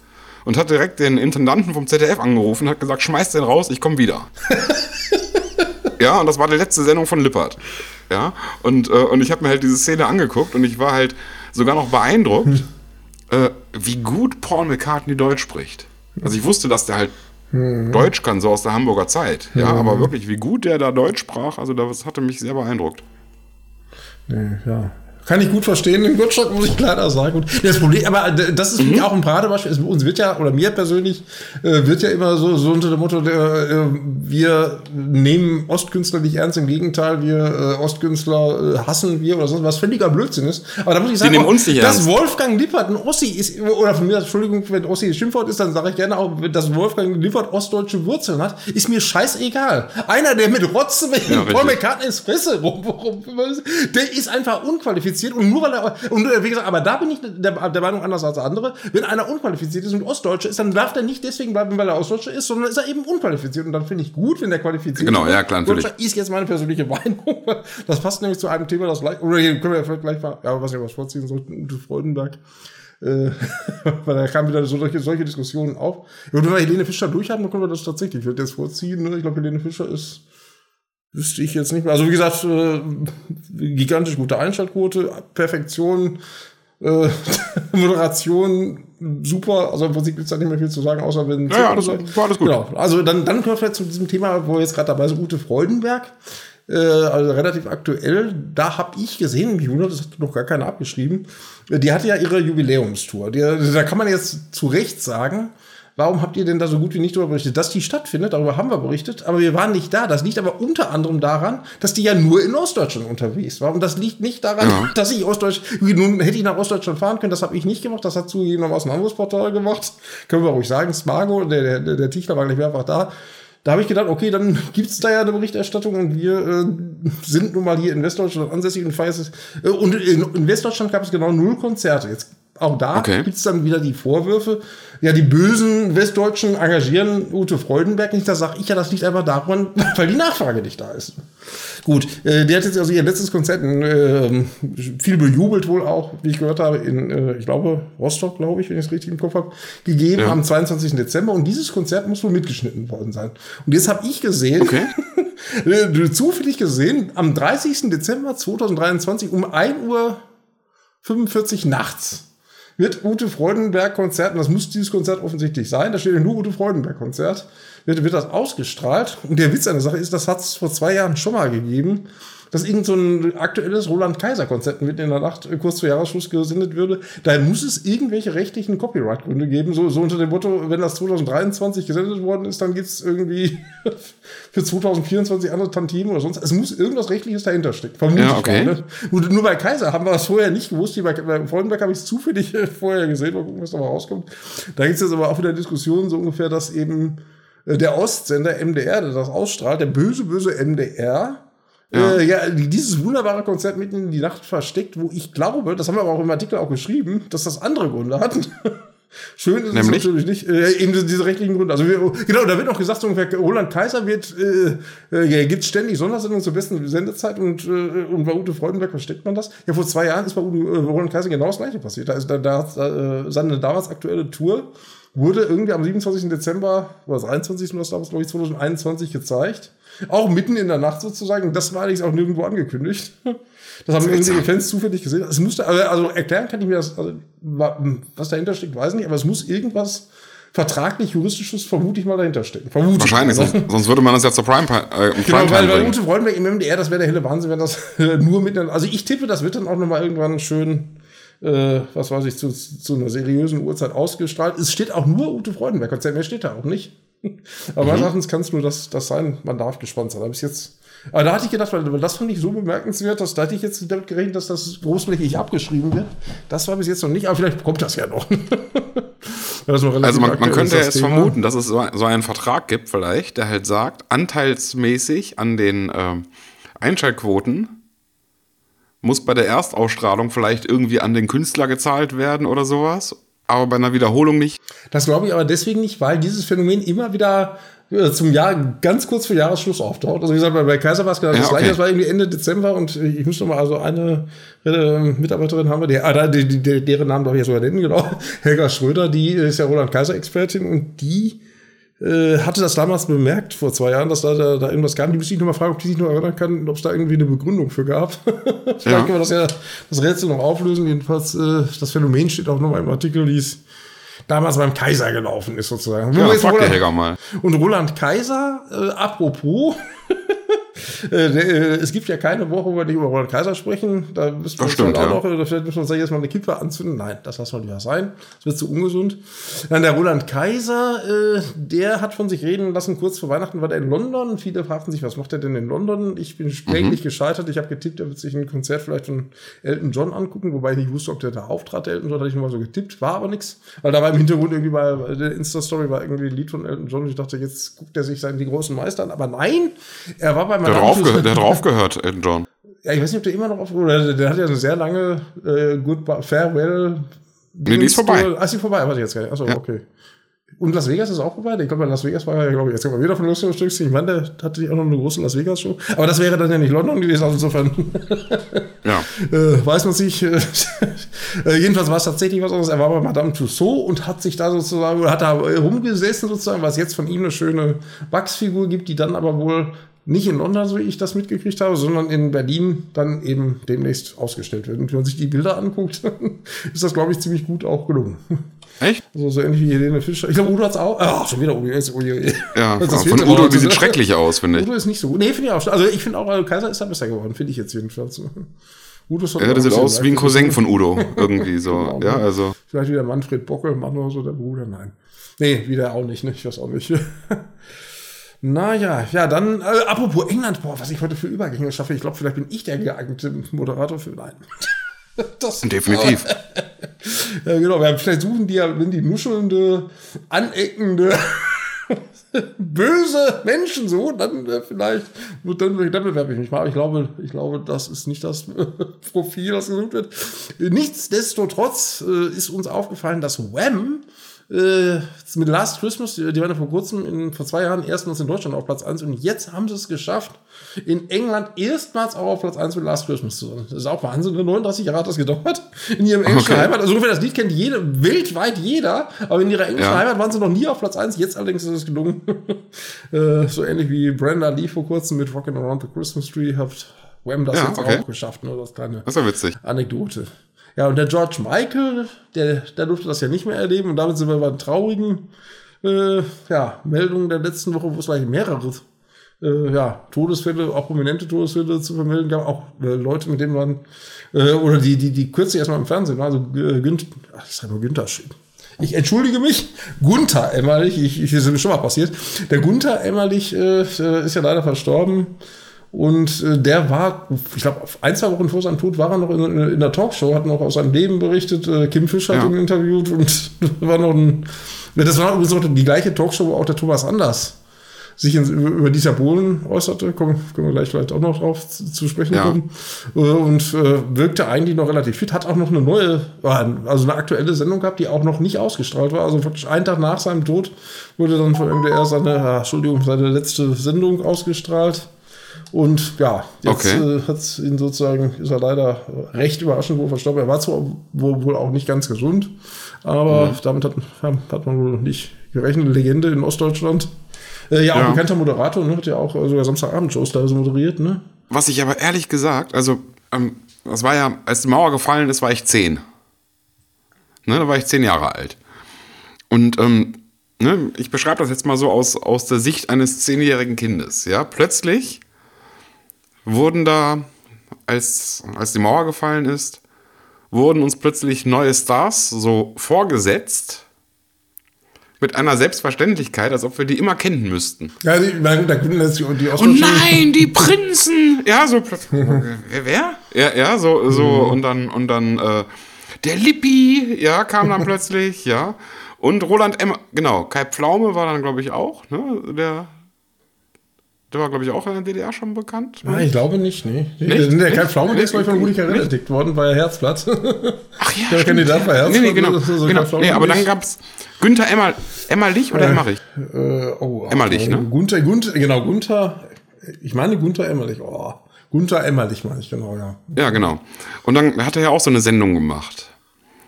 und hat direkt den Intendanten vom ZDF angerufen und hat gesagt, schmeiß den raus, ich komme wieder. [laughs] ja, und das war die letzte Sendung von Lippert. Ja, und, äh, und ich habe mir halt diese Szene angeguckt und ich war halt sogar noch beeindruckt, [laughs] äh, wie gut Paul McCartney Deutsch spricht. Also ich wusste, dass der halt mhm. Deutsch kann, so aus der Hamburger Zeit. Ja, mhm. aber wirklich, wie gut der da Deutsch sprach, also das hatte mich sehr beeindruckt. Nee, ja. Kann ich gut verstehen, den Gottschalk muss ich leider sagen. Das Problem, aber das ist mhm. auch ein Paradebeispiel. Also uns wird ja, oder mir persönlich, äh, wird ja immer so, so unter dem Motto, äh, wir nehmen Ostkünstler nicht ernst, im Gegenteil, wir äh, Ostkünstler äh, hassen wir oder sonst was völliger Blödsinn ist. Aber da muss ich sagen, auch, dass ernst. Wolfgang Lippert ein Ossi ist, oder von mir, Entschuldigung, wenn Ossi Schimpfwort ist, dann sage ich gerne auch, dass Wolfgang Lippert ostdeutsche Wurzeln hat, ist mir scheißegal. Einer, der mit Rotze ja, Paul McCartney's Fresse rum, rum, der ist einfach unqualifiziert unqualifiziert und nur weil er, und äh, wie gesagt, aber da bin ich der, der Meinung anders als andere. Wenn einer unqualifiziert ist und Ostdeutscher ist, dann darf der nicht deswegen bleiben, weil er Ostdeutscher ist, sondern ist er eben unqualifiziert. Und dann finde ich gut, wenn der qualifiziert genau, ist. Genau, ja, klar, natürlich. ist jetzt meine persönliche [laughs] Meinung. Das passt nämlich zu einem Thema, das gleich, oder hier können wir ja vielleicht gleich mal, ja, was ich was vorziehen sollten, Freudenberg. Äh, [laughs] weil da kamen wieder solche, solche Diskussionen auf. Und wenn wir Helene Fischer durchhaben, dann können wir das tatsächlich. Ich würde jetzt vorziehen. Ne? Ich glaube, Helene Fischer ist Wüsste ich jetzt nicht mehr. Also wie gesagt, äh, gigantisch gute Einschaltquote, Perfektion, äh, [laughs] Moderation, super. Also im Prinzip gibt es da nicht mehr viel zu sagen, außer wenn... Ja, ja das war alles gut. Genau. Also dann, dann kommen wir vielleicht zu diesem Thema, wo wir jetzt gerade dabei sind, Ute Freudenberg. Äh, also relativ aktuell. Da habe ich gesehen, mich wundert, das hat noch gar keiner abgeschrieben. Die hatte ja ihre Jubiläumstour. Die, da kann man jetzt zu Recht sagen, Warum habt ihr denn da so gut wie nicht darüber berichtet? Dass die stattfindet, darüber haben wir berichtet, aber wir waren nicht da. Das liegt aber unter anderem daran, dass die ja nur in Ostdeutschland unterwegs war. Und das liegt nicht daran, ja. dass ich Ostdeutsch, nun hätte ich nach Ostdeutschland fahren können, das habe ich nicht gemacht, das hat zugegebenermaßen ein anderes Portal gemacht. [laughs] Können wir ruhig sagen, Smargo, der, der, der Tichler war gleich mehrfach da. Da habe ich gedacht, okay, dann gibt's da ja eine Berichterstattung und wir äh, sind nun mal hier in Westdeutschland ansässig und feiern es. Äh, und in, in Westdeutschland gab es genau null Konzerte. Jetzt auch da okay. gibt's dann wieder die Vorwürfe. Ja, die bösen Westdeutschen engagieren Ute Freudenberg nicht. Da sage ich ja, das liegt einfach daran, [laughs] weil die Nachfrage nicht da ist. Gut, äh, die hat jetzt also ihr letztes Konzert äh, viel bejubelt wohl auch, wie ich gehört habe, in, äh, ich glaube, Rostock, glaube ich, wenn ich es richtig im Kopf habe, gegeben ja. am 22. Dezember. Und dieses Konzert muss wohl mitgeschnitten worden sein. Und jetzt habe ich gesehen, okay. [laughs] Äh, zufällig gesehen, am 30. Dezember 2023 um 1 Uhr 45 nachts wird Ute Freudenberg Konzert, und das muss dieses Konzert offensichtlich sein, da steht ja nur Ute Freudenberg Konzert, wird, wird das ausgestrahlt. Und der Witz an der Sache ist, das hat es vor zwei Jahren schon mal gegeben dass irgend so ein aktuelles Roland-Kaiser-Konzert mitten in der Nacht äh, kurz vor Jahresschluss gesendet würde, da muss es irgendwelche rechtlichen Copyright-Gründe geben, so, so unter dem Motto, wenn das 2023 gesendet worden ist, dann gibt's irgendwie [laughs] für 2024 andere Tantiemen oder sonst. Es muss irgendwas Rechtliches dahinter stecken. Vermutlich ja, okay. Mal, ne? nur, nur bei Kaiser haben wir das vorher nicht gewusst. Wie bei, bei Freudenberg habe ich es zufällig [laughs] vorher gesehen. Mal gucken, was da mal rauskommt. Da gibt's jetzt aber auch wieder Diskussionen so ungefähr, dass eben der Ostsender MDR, der das ausstrahlt, der böse, böse MDR, Ja. Äh, ja, dieses wunderbare Konzert mitten in die Nacht versteckt, wo ich glaube, das haben wir aber auch im Artikel auch geschrieben, dass das andere Gründe hatten. [laughs] Schön ist Nämlich? es natürlich nicht. Äh, eben diese rechtlichen Gründe. Also wir, genau, da wird noch gesagt, so ungefähr, Roland Kaiser wird, äh, äh, gibt ständig Sondersendungen zur besten Sendezeit und, äh, und bei Ute Freudenberg versteckt man das. Ja, vor zwei Jahren ist bei Ute, äh, Roland Kaiser genau das gleiche passiert. Da ist da, da äh, seine damals aktuelle Tour wurde irgendwie am 27. Dezember oder 23. was damals, glaube ich, 2021 gezeigt. Auch mitten in der Nacht sozusagen. Das war allerdings auch nirgendwo angekündigt. [laughs] Das haben irgendwelche Fans zufällig gesehen. Es musste, also erklären kann ich mir das, also, was dahinter steckt, weiß nicht, aber es muss irgendwas vertraglich juristisches vermute ich mal dahinter stecken. Vermute Wahrscheinlich, also. sonst, sonst, würde man das ja zur Prime äh, Genau, weil, weil Ute Freudenberg im MDR, das wäre der helle Wahnsinn, wenn das äh, [laughs] nur mit Also ich tippe, das wird dann auch nochmal irgendwann schön, äh, was weiß ich, zu, zu einer seriösen Uhrzeit ausgestrahlt. Es steht auch nur Ute Freudenberg, mehr steht da auch nicht. [laughs] Aber mhm. meines Erachtens kann es nur das, das sein, man darf gespannt sein. Aber bis jetzt aber da hatte ich gedacht, weil das fand ich so bemerkenswert, dass da hatte ich jetzt damit gerechnet, dass das großflächig abgeschrieben wird. Das war bis jetzt noch nicht, aber vielleicht kommt das ja noch. [laughs] also man, man könnte jetzt Thema. vermuten, dass es so, so, einen Vertrag gibt vielleicht, der halt sagt, anteilsmäßig an den äh, Einschaltquoten muss bei der Erstausstrahlung vielleicht irgendwie an den Künstler gezahlt werden oder sowas, aber bei einer Wiederholung nicht. Das glaube ich aber deswegen nicht, weil dieses Phänomen immer wieder zum Jahr, ganz kurz vor Jahresschluss auftaucht. Also wie gesagt, bei Kaiser war es genau das ja, okay. gleiche, das war irgendwie Ende Dezember und ich muss noch mal, also eine äh, Mitarbeiterin haben wir, die, ah, die, die, deren Namen darf ich ja sogar nennen, genau, [laughs] Helga Schröder, die ist ja Roland Kaiser Expertin und die äh, hatte das damals bemerkt, vor zwei Jahren, dass da, da, da irgendwas gab. Die müsste ich noch mal fragen, ob die sich noch erinnern kann, ob es da irgendwie eine Begründung für gab. [laughs] Vielleicht ja. können wir das ja, das Rätsel noch auflösen. Jedenfalls, äh, das Phänomen steht auch noch mal im Artikel, die ist damals beim Kaiser gelaufen ist, sozusagen. Ja, frag Roland, mal. Und Roland Kaiser, äh, apropos, [laughs] es gibt ja keine Woche, wo wir nicht über Roland Kaiser sprechen. Da müssen wir stimmt, auch ja. noch, vielleicht müssen wir uns jetzt mal eine Kippe anzünden. Nein, das lassen wir lieber sein. Das wird zu ungesund. Dann der Roland Kaiser, äh, der hat von sich reden lassen, kurz vor Weihnachten war der in London. Viele fragten sich, was macht er denn in London? Ich bin spränglich mhm. gescheitert. Ich habe getippt, er wird sich ein Konzert vielleicht von Elton John angucken, wobei ich nicht wusste, ob der da auftrat. Der Elton John hatte ich mal so getippt, war aber nichts. Weil da war im Hintergrund irgendwie bei der Insta-Story war irgendwie ein Lied von Elton John. Ich dachte, jetzt guckt er sich seinen die großen Meister an. Aber nein, er war bei meiner aufge der hat aufgehört, Elton John. Ja, ich weiß nicht, ob der immer noch aufgehört hat. Der hat ja eine sehr lange äh, Good Farewell. Nee, die ist vorbei. Ah, ist die vorbei? Ich jetzt gar nicht. Achso, ja. okay. Und Las Vegas ist auch vorbei. Ich glaube, Las Vegas war ja, glaube ich, jetzt kommen wir wieder von Lustig Stückchen. Ich meine, der hatte auch noch eine große Las Vegas Show. Aber das wäre dann ja nicht London gewesen, also insofern. ja. [laughs] äh, weiß man sich. [laughs] Äh, jedenfalls war es tatsächlich was anderes. Er war bei Madame Tussauds und hat sich da sozusagen, hat da rumgesessen sozusagen, was jetzt von ihm eine schöne Wachsfigur gibt, die dann aber wohl nicht in London, so wie ich das mitgekriegt habe, sondern in Berlin dann eben demnächst ausgestellt wird. Und wenn man sich die Bilder anguckt, [laughs] ist das, glaube ich, ziemlich gut auch gelungen. Echt? Also so ähnlich wie Helene Fischer. Ich glaube, Udo hat es auch. Ach, schon wieder Udo. Jetzt, Udo. Ja, [laughs] das von Udo, die sieht schrecklich aus, finde ich. Udo ist nicht so gut. Nee, finde ich auch. Also ich finde auch, also Kaiser ist da besser geworden, finde ich jetzt jedenfalls. [laughs] Udo ist ja, das sieht aus wie ein Cousin von Udo, irgendwie so. genau, ja, also. Vielleicht wieder Manfred Bockelmann oder so, der Bruder, nein. Nee, wieder auch nicht, ne? Ich weiß auch nicht. Naja, ja, dann, äh, apropos England, boah, was ich heute für Übergänge schaffe, ich glaube, vielleicht bin ich der geeignete Moderator für. Nein. [laughs] Das, Definitiv. [laughs] ja, genau, wir haben, vielleicht suchen die ja, wenn die nuschelnde, aneckende, [laughs] böse Menschen so, dann äh, vielleicht, dann, dann bewerbe ich mich mal. Ich glaube, ich glaube, das ist nicht das Profil, das gesucht wird. Nichtsdestotrotz äh, ist uns aufgefallen, dass Wham! Äh, mit Last Christmas, die, die waren ja vor kurzem, in, vor zwei Jahren erstmals in Deutschland auf Platz 1 und jetzt haben sie es geschafft, in England erstmals auch auf Platz 1 mit Last Christmas zu sein. Das ist auch Wahnsinn, 39 Jahre hat das gedauert. In ihrem englischen okay. Heimat, also ungefähr das Lied kennt jede, weltweit jeder, aber in ihrer englischen ja. Heimat waren sie noch nie auf Platz 1, jetzt allerdings ist es gelungen. [laughs] äh, so ähnlich wie Brenda Lee vor kurzem mit Rockin' Around the Christmas Tree hat Wham das ja, jetzt okay. auch geschafft, ne? Das kleine das ist ja witzig. Anekdote. Ja, und der George Michael, der, der durfte das ja nicht mehr erleben. Und damit sind wir bei traurigen äh, ja, Meldungen der letzten Woche, wo es gleich mehrere äh, ja, Todesfälle, auch prominente Todesfälle zu vermelden gab. Auch äh, Leute, mit denen man, äh, oder die, die, die kürzlich erstmal im Fernsehen waren. Also äh, Günther, ach, ich sag nur Günther ich entschuldige mich, Gunther Emmerlich, ich, ich, ist mir schon mal passiert. Der Gunther Emmerlich äh, ist ja leider verstorben. Und äh, der war, ich glaube, ein, zwei Wochen vor seinem Tod war er noch in, in der Talkshow, hat noch aus seinem Leben berichtet. Äh, Kim Fisch hat ja. ihn interviewt und [laughs] war noch ein. Das war übrigens auch die gleiche Talkshow, wo auch der Thomas Anders sich in, über Dieter Bohlen äußerte, kommen, können wir gleich vielleicht auch noch drauf zu, zu sprechen Ja. kommen, äh, und äh, wirkte eigentlich noch relativ fit, hat auch noch eine neue, äh, also eine aktuelle Sendung gehabt, die auch noch nicht ausgestrahlt war, also wirklich einen Tag nach seinem Tod wurde dann von MDR seine, äh, Entschuldigung, seine letzte Sendung ausgestrahlt. Und ja, jetzt Okay. äh, hat's ihn sozusagen, ist er leider recht überraschend wohl verstorben. Er war zwar wohl, auch nicht ganz gesund, aber damit hat, hat man wohl nicht gerechnet. Legende in Ostdeutschland. Äh, ja, auch Ja. bekannter Moderator, ne? hat ja auch äh, sogar Samstagabendshows da so moderiert, ne? Was ich aber ehrlich gesagt, also, ähm, das war ja, als die Mauer gefallen ist, war ich zehn. Ne, da war ich zehn Jahre alt. Und ähm, ne, ich beschreibe das jetzt mal so aus, aus der Sicht eines zehnjährigen Kindes. Ja, plötzlich wurden da, als, als die Mauer gefallen ist, wurden uns plötzlich neue Stars so vorgesetzt mit einer Selbstverständlichkeit, als ob wir die immer kennen müssten. Ja, die, na gut, da können jetzt die, die Oh nein, die Prinzen! Ja, so plötzlich. [laughs] wer? wer? Ja, ja, so, so, und dann, und dann, äh, der Lippi, ja, kam dann [laughs] plötzlich, ja. Und Roland Emmer, genau, Kai Pflaume war dann, glaube ich, auch, ne? Der, der war, glaube ich, auch in der DDR schon bekannt. Nein, ich glaube nicht, nee. Nicht? Der, Nicht? Pflaume, der ist, glaube ich, von Rudi? Carell entdeckt worden, war ja Herzblatt. Ach ja, [laughs] Der Kandidat war Herzblatt. Nee, nee, genau. so- genau. Nee, aber dann nicht. gab's Günther Emmer, Emmerlich oder Emmerich? Äh, oh, Emmerlich, äh, ne? Gunther, Gunther, genau, Gunther, ich meine Gunther Emmerlich, oh. Gunther Emmerlich meine ich, genau, ja. Ja, genau. Und dann hat er ja auch so eine Sendung gemacht.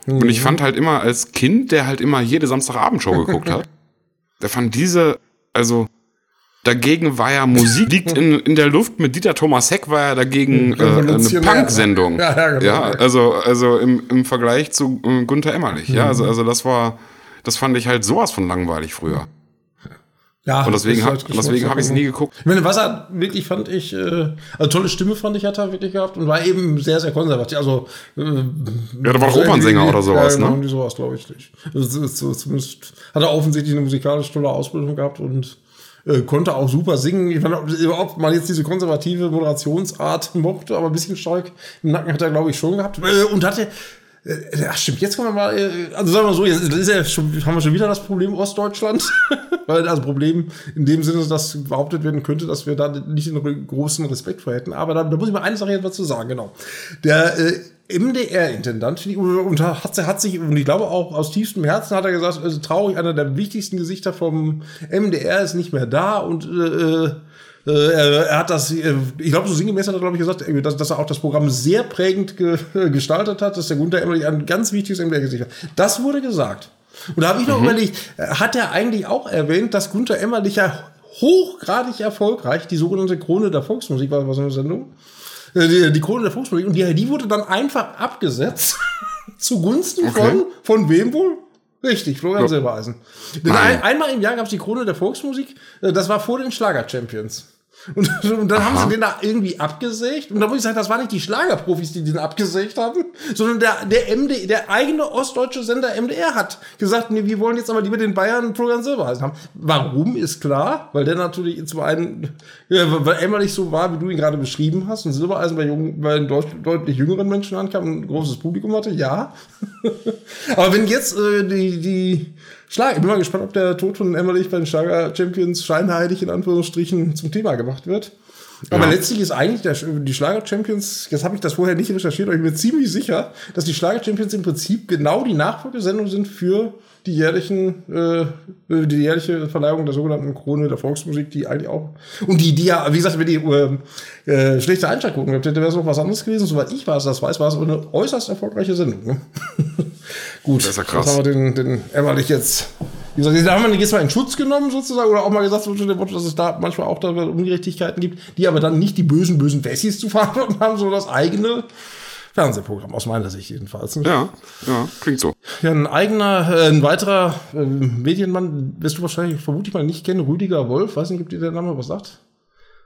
Und ich fand halt immer als Kind, der halt immer jede Samstagabendshow geguckt [laughs] hat, der fand diese, also dagegen war ja Musik [laughs] liegt in, in der Luft. Mit Dieter Thomas Heck war ja dagegen äh, eine. Punk-Sendung. Ja, ja, genau. Ja, also, also im, im Vergleich zu äh, Gunther Emmerlich. Ja, also, also das war, das fand ich halt sowas von langweilig früher. Ja, Und deswegen, halt und deswegen habe ich es nie geguckt. Ich meine, was er wirklich fand ich, äh, also tolle Stimme fand ich, hat er wirklich gehabt und war eben sehr, sehr konservativ. Also, äh, Ja, der war doch Opernsänger oder sowas, ja, genau, ne? irgendwie sowas, glaube ich nicht. Also, zumindest hat er offensichtlich eine musikalisch tolle Ausbildung gehabt und äh, konnte auch super singen. Ich meine, ob, ob man jetzt diese konservative Moderationsart mochte, aber ein bisschen stark im Nacken hat er, glaube ich, schon gehabt. Äh, und hatte, äh, ja, stimmt, jetzt kommen wir mal, äh, also sagen wir so, jetzt ist ja schon, haben wir schon wieder das Problem Ostdeutschland. [laughs] Weil das Problem in dem Sinne, dass behauptet werden könnte, dass wir da nicht einen großen Respekt vor hätten. Aber da, da muss ich mal eine Sache jetzt dazu sagen, genau. Der äh, MDR-Intendant, und hat, hat sich, und ich glaube auch aus tiefstem Herzen hat er gesagt, also traurig, einer der wichtigsten Gesichter vom MDR ist nicht mehr da und äh, äh, er, er hat das, äh, ich glaube, so sinngemäß hat er, glaube ich, gesagt, äh, dass, dass er auch das Programm sehr prägend ge, gestaltet hat, dass der Gunther Emmerich ein ganz wichtiges MDR-Gesicht hat. Das wurde gesagt. Und da habe ich noch überlegt, äh, hat er eigentlich auch erwähnt, dass Gunther Emmerlich ja hochgradig erfolgreich die sogenannte Krone der Volksmusik war, was eine Sendung? Äh, Die, die Krone der Volksmusik. Und die, die wurde dann einfach abgesetzt [laughs] zugunsten Okay. von, von wem wohl? Richtig, Florian Ja. Silbereisen. Ein, einmal im Jahr gab es die Krone der Volksmusik, äh, das war vor den Schlager-Champions. Und, und dann haben sie den da irgendwie abgesägt. Und da muss ich sagen, das waren nicht die Schlagerprofis, die den abgesägt haben, sondern der, der MD, der eigene ostdeutsche Sender MDR hat gesagt, nee, wir wollen jetzt aber lieber den Bayern Florian Silbereisen haben. Warum, ist klar, weil der natürlich zum einen, ja, weil Emmerich so war, wie du ihn gerade beschrieben hast, und Silbereisen bei, jungen, bei deut deutlich jüngeren Menschen ankam und ein großes Publikum hatte, ja. [laughs] aber wenn jetzt äh, die, die Schlag, ich bin mal gespannt, ob der Tod von Emmerich bei den Schlager Champions scheinheilig in Anführungsstrichen zum Thema gemacht wird. Aber Ja. letztlich ist eigentlich der, die Schlager Champions, jetzt habe ich das vorher nicht recherchiert, aber ich bin mir ziemlich sicher, dass die Schlager Champions im Prinzip genau die Nachfolgesendung sind für die jährlichen, äh, die jährliche Verleihung der sogenannten Krone der Volksmusik, die eigentlich auch, und die, die ja, wie gesagt, wenn die äh, äh, schlechte Einschaltquoten gehabt hätte, wäre es noch was anderes gewesen. Soweit ich weiß, das weiß, war es aber eine äußerst erfolgreiche Sendung. Ne? Gut, Das ist ja krass. jetzt haben wir den, den Emmerlich jetzt, wie gesagt, da haben wir ihn jetzt mal in Schutz genommen sozusagen, oder auch mal gesagt, dass es da manchmal auch da Ungerechtigkeiten gibt, die aber dann nicht die bösen, bösen Wessis zu [laughs] verantworten haben, sondern das eigene Fernsehprogramm, aus meiner Sicht jedenfalls. Ja, ja, klingt so. Ja, ein eigener, äh, ein weiterer äh, Medienmann, wirst du wahrscheinlich, vermute ich mal nicht kennen, Rüdiger Wolf, weiß nicht, ob dir der Name was sagt?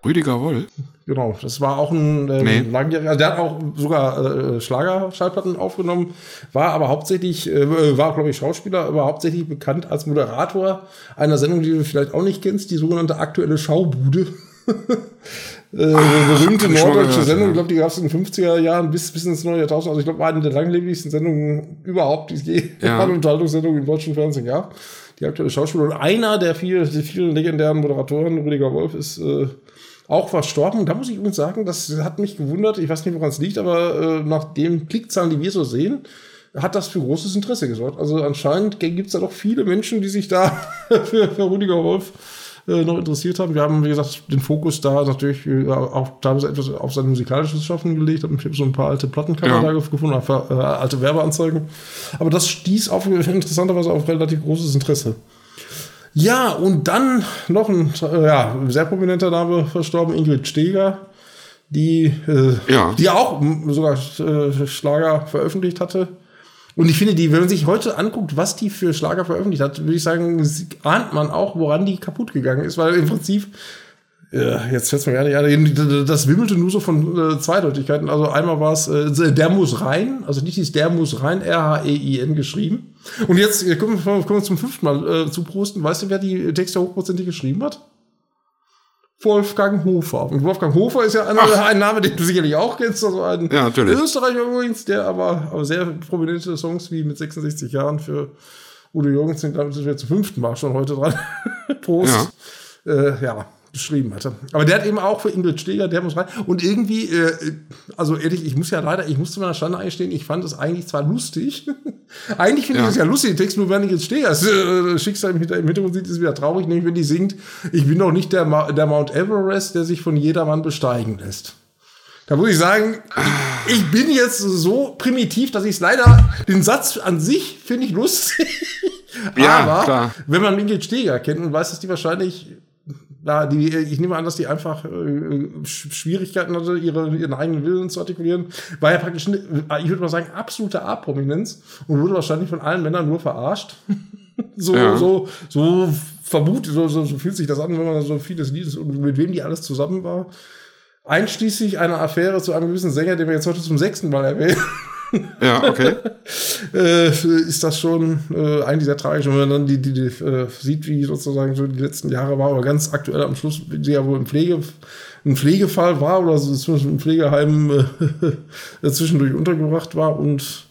Rüdiger Woll. Genau, das war auch ein ähm, Nee. langjähriger, also der hat auch sogar äh, Schlager-Schallplatten aufgenommen, war aber hauptsächlich, äh, war glaube ich Schauspieler, aber hauptsächlich bekannt als Moderator einer Sendung, die du vielleicht auch nicht kennst, die sogenannte aktuelle Schaubude. [laughs] äh, berühmte ich schon norddeutsche Sendung, ich glaube, die gab es in den 50er Jahren bis, bis ins neue Jahrtausend. Also ich glaube, war eine der langlebigsten Sendungen überhaupt, die es je Ja. an Unterhaltungssendungen im deutschen Fernsehen gab. die aktuelle Schauspieler. Und einer der vielen, der vielen legendären Moderatoren, Rüdiger Wolf, ist äh, auch verstorben. da muss ich übrigens sagen, das hat mich gewundert. Ich weiß nicht, woran es liegt, aber äh, nach den Klickzahlen, die wir so sehen, hat das für großes Interesse gesorgt. Also anscheinend gibt es da doch viele Menschen, die sich da [laughs] für, für Rüdiger Wolf äh, noch interessiert haben. Wir haben, wie gesagt, den Fokus da natürlich äh, auch teilweise etwas auf seine musikalisches Schaffen gelegt. Ich habe so ein paar alte Plattencover ja. da gefunden, äh, alte Werbeanzeigen. Aber das stieß auf, [laughs] interessanterweise auf relativ großes Interesse. Ja, und dann noch ein ja, sehr prominenter Name verstorben, Ingrid Steger, die, äh, ja. die auch sogar äh, Schlager veröffentlicht hatte. Und ich finde, die, wenn man sich heute anguckt, was die für Schlager veröffentlicht hat, würde ich sagen, ahnt man auch, woran die kaputt gegangen ist, weil im Prinzip, jetzt fällt mir gar nicht ein, das wimmelte nur so von äh, Zweideutigkeiten. Also einmal war es, äh, der muss rein, also nicht ist der muss rein, R-H-E-I-N geschrieben. Und jetzt kommen wir, kommen wir zum fünften Mal äh, zu Prosten. Weißt du, wer die Texte hochprozentig geschrieben hat? Wolfgang Hofer. Und Wolfgang Hofer ist ja ein, ein, Name, den du sicherlich auch kennst. Also ein ja, natürlich. Österreicher übrigens, der aber, aber sehr prominente Songs wie mit 66 Jahren für Udo Jürgens sind, damit sind wir zum fünften Mal schon heute dran. [laughs] Prost. Ja. Äh, ja geschrieben hatte. Aber der hat eben auch für Ingrid Steger, der muss rein. Und irgendwie, äh, also ehrlich, ich muss ja leider, ich musste meiner Stande einstehen, ich fand es eigentlich zwar lustig. [laughs] eigentlich finde ja. ich es ja lustig, den Text, nur wenn Ingrid Steger das äh, Schicksal im Hintergrund sieht, ist wieder traurig, nämlich wenn die singt, ich bin doch nicht der, Ma der Mount Everest, der sich von jedermann besteigen lässt. Da muss ich sagen, ich bin jetzt so primitiv, dass ich es leider, den Satz an sich finde ich lustig. Ja, [laughs] Aber klar. wenn man Ingrid Steger kennt und weiß, dass die wahrscheinlich ja, die, ich nehme an, dass die einfach äh, Schwierigkeiten hatte, ihre, ihren eigenen Willen zu artikulieren. War ja praktisch, ich würde mal sagen, absolute A-Prominenz und wurde wahrscheinlich von allen Männern nur verarscht. [laughs] so, ja. so, so vermutet, so, so, so fühlt sich das an, wenn man so vieles liest und mit wem die alles zusammen war. Einschließlich einer Affäre zu einem gewissen Sänger, den wir jetzt heute zum sechsten Mal erwähnen. [laughs] Ja, okay. [laughs] äh, ist das schon äh, eigentlich sehr tragisch. Wenn man dann die, die, die äh, sieht, wie sozusagen so die letzten Jahre war, aber ganz aktuell am Schluss, sie ja wohl im Pflege, ein Pflegefall war oder so zumindest im Pflegeheim äh, [laughs] zwischendurch untergebracht war und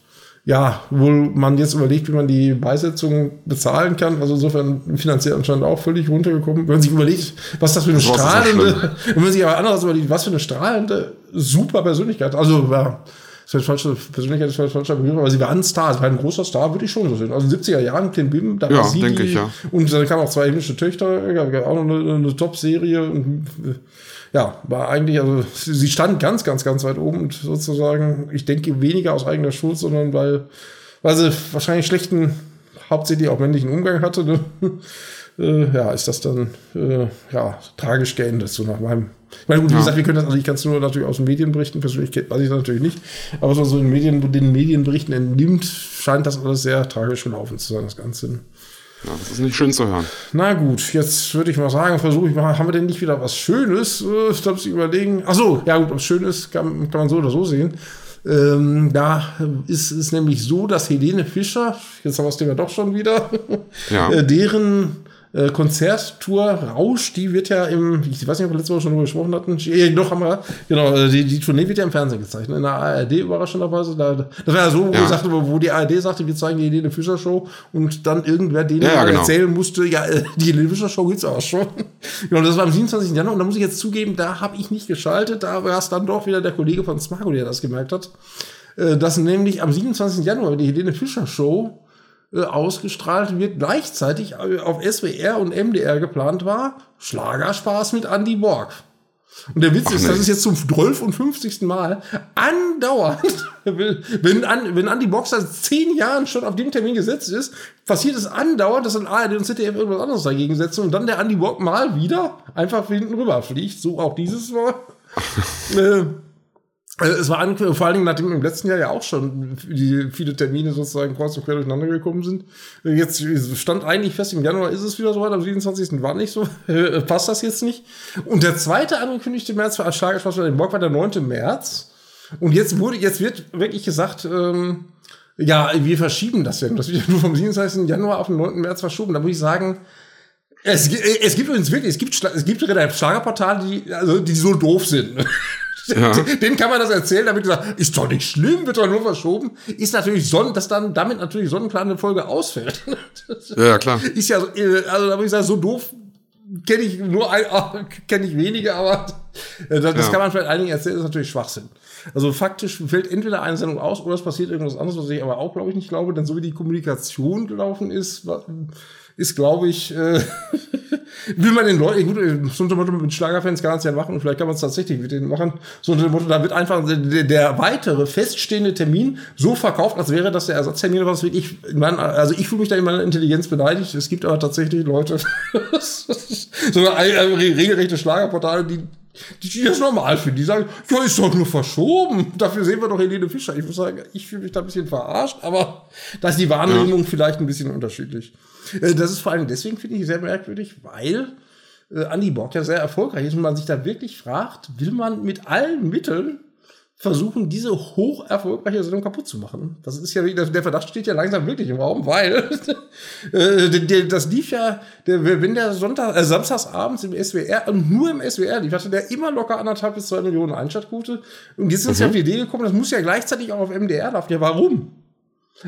ja, wohl man jetzt überlegt, wie man die Beisetzung bezahlen kann. Also insofern finanziell anscheinend auch völlig runtergekommen. Wenn man sich überlegt, was das für eine das strahlende, [laughs] wenn man sich aber anders überlegt, was für eine strahlende, super Persönlichkeit. Also ja, falscher Begriff, aber sie war ein Star, sie war ein großer Star, würde ich schon so sehen. Also in den 70er Jahren, Ken Bim, da ja, war sie. Denke ich, ja. Und dann kamen auch zwei himmlische Töchter, auch noch eine, eine Top-Serie. Ja, war eigentlich, also sie stand ganz, ganz, ganz weit oben und sozusagen, ich denke, weniger aus eigener Schuld, sondern weil, weil sie wahrscheinlich schlechten, hauptsächlich auch männlichen Umgang hatte. Ne? [laughs] äh, ja, ist das dann äh, ja, tragisch geendet, so nach meinem. Ich meine, gut, wie ja. gesagt, wir können das, also ich kann es nur natürlich aus den Medienberichten, persönlich weiß ich das natürlich nicht, aber so in Medien, den Medienberichten entnimmt, scheint das alles sehr tragisch gelaufen zu sein, das Ganze. Ja, das ist nicht schön zu hören. Na gut, jetzt würde ich mal sagen, versuche ich mal, haben wir denn nicht wieder was Schönes? Äh, ich glaube, Sie überlegen. Ach so, ja gut, was Schönes kann, kann man so oder so sehen. Ähm, da ist es nämlich so, dass Helene Fischer, jetzt haben wir es ja doch schon wieder, ja. [laughs] äh, deren äh, Konzerttour Rausch, die wird ja im, ich weiß nicht, ob wir letzte Woche schon darüber gesprochen hatten, äh, doch haben wir, genau, äh, die, die Tournee wird ja im Fernsehen gezeigt, ne? in der ARD überraschenderweise. Da, das war ja so, wo, ja. Sagte, wo die ARD sagte, wir zeigen die Helene Fischer Show und dann irgendwer denen ja, ja, genau. erzählen musste, ja, äh, die Helene Fischer Show gibt's auch schon. [laughs] genau, das war am 27. Januar und da muss ich jetzt zugeben, da habe ich nicht geschaltet, da war es dann doch wieder der Kollege von Smargo, der das gemerkt hat, äh, dass nämlich am 27. Januar die Helene Fischer Show ausgestrahlt wird, gleichzeitig äh, auf SWR und MDR geplant war, Schlagerspaß mit Andy Borg. Und der Witz Ach, ist, nee. das ist jetzt zum 12 und 50. Mal andauernd, [laughs] wenn, an, wenn Andy Borg seit zehn Jahren schon auf dem Termin gesetzt ist, passiert es andauernd, dass dann ARD und ZDF irgendwas anderes dagegen setzen und dann der Andy Borg mal wieder einfach hinten rüber fliegt. So auch dieses Mal. [laughs] äh, also es war vor allen Dingen, nachdem im letzten Jahr ja auch schon die viele Termine sozusagen kreuz und quer durcheinander gekommen sind. Jetzt stand eigentlich fest, im Januar ist es wieder so weit, am 27. war nicht so, [laughs] passt das jetzt nicht. Und der zweite angekündigte März für Schlagerspaß bei den Bock war der 9. März. Und jetzt wurde, jetzt wird wirklich gesagt, ähm, ja, wir verschieben das ja. Das wird ja nur vom 27. Januar auf den 9. März verschoben. Da muss ich sagen, es, es gibt übrigens wirklich, es gibt, es gibt Schlagerportale, die, also, die so doof sind. [laughs] Ja. [laughs] Den kann man das erzählen, damit gesagt, ist doch nicht schlimm, wird doch nur verschoben. Ist natürlich Sonnen, dass dann damit natürlich Sonnenplan eine Folge ausfällt. [laughs] Ja, klar. Ist ja, äh, also da würde ich sagen, so doof kenne ich nur ein, [laughs] kenne ich wenige, aber äh, das, das ja. kann man vielleicht einigen erzählen, ist natürlich Schwachsinn. Also faktisch fällt entweder eine Sendung aus oder es passiert irgendwas anderes, was ich aber auch, glaube ich, nicht glaube, denn so wie die Kommunikation gelaufen ist, ist, glaube ich, äh, [laughs] will man den Leuten, gut, äh, so unter Motto mit Schlagerfans kann man es ja machen und vielleicht kann man es tatsächlich mit denen machen. So unter dem Motto, da wird einfach der, der, weitere feststehende Termin so verkauft, als wäre das der Ersatztermin, was wirklich, man, also ich fühle mich da in meiner Intelligenz beleidigt. Es gibt aber tatsächlich Leute, [laughs] so eine regelrechte Schlagerportale, die die, die das normal finden. Die sagen, ja, ist doch nur verschoben. [laughs] Dafür sehen wir doch Helene Fischer. Ich muss sagen, ich fühle mich da ein bisschen verarscht, aber da ist die Wahrnehmung ja. vielleicht ein bisschen unterschiedlich. Äh, das ist vor allem deswegen, finde ich, sehr merkwürdig, weil äh, Andy Borg ja sehr erfolgreich ist und man sich da wirklich fragt, will man mit allen Mitteln versuchen, diese hoch erfolgreiche Sendung kaputt zu machen. Das ist ja, der Verdacht steht ja langsam wirklich im Raum, weil [laughs] äh, das lief ja, der, wenn der Sonntag, äh, samstagsabends im SWR, und nur im SWR lief, hatte der immer locker anderthalb bis zwei Millionen Einschaltquote. Und jetzt ist mhm. ja auf die Idee gekommen, das muss ja gleichzeitig auch auf MDR laufen. Ja, warum?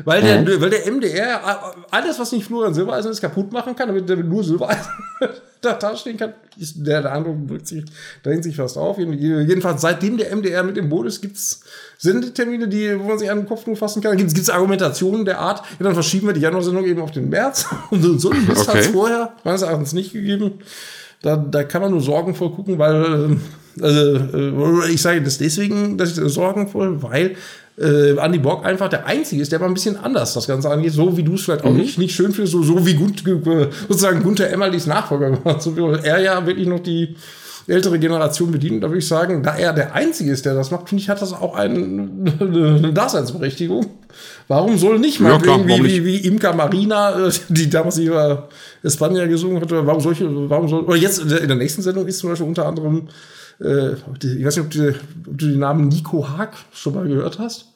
Weil der, mhm. weil der MDR alles, was nicht Florian Silbereisen ist, kaputt machen kann, damit der nur Silbereisen [laughs] da, da stehen kann. Der, der Eindruck drückt sich, da sich fast auf. Jedenfalls, seitdem der MDR mit im Boot ist, gibt's Sendetermine, die, wo man sich an den Kopf nur fassen kann. Gibt es Argumentationen der Art, ja, dann verschieben wir die Januarsendung eben auf den März. [laughs] Und so, ein Mist okay. hat es vorher meines Erachtens nicht gegeben. Da, da kann man nur sorgenvoll gucken, weil, also, äh, ich sage das deswegen, dass ich sorgenvoll, weil äh, Andy Borg einfach der Einzige ist, der mal ein bisschen anders das Ganze angeht, so wie du es vielleicht auch mhm. nicht, nicht schön findest, so, so wie gut, sozusagen Gunther Emmerlis Nachfolger [laughs] gemacht, so er ja wirklich noch die ältere Generation bedient. Da würde ich sagen, da er der Einzige ist, der das macht, finde ich, hat das auch ein, [laughs] eine Daseinsberechtigung. Warum soll nicht mal ja, klar, wie, wie, wie Imka Marina, äh, die damals über Espanja gesungen hat, warum solche, warum soll, oder jetzt in der nächsten Sendung ist zum Beispiel unter anderem äh, ich weiß nicht, ob du, ob du den Namen Nico Haag schon mal gehört hast.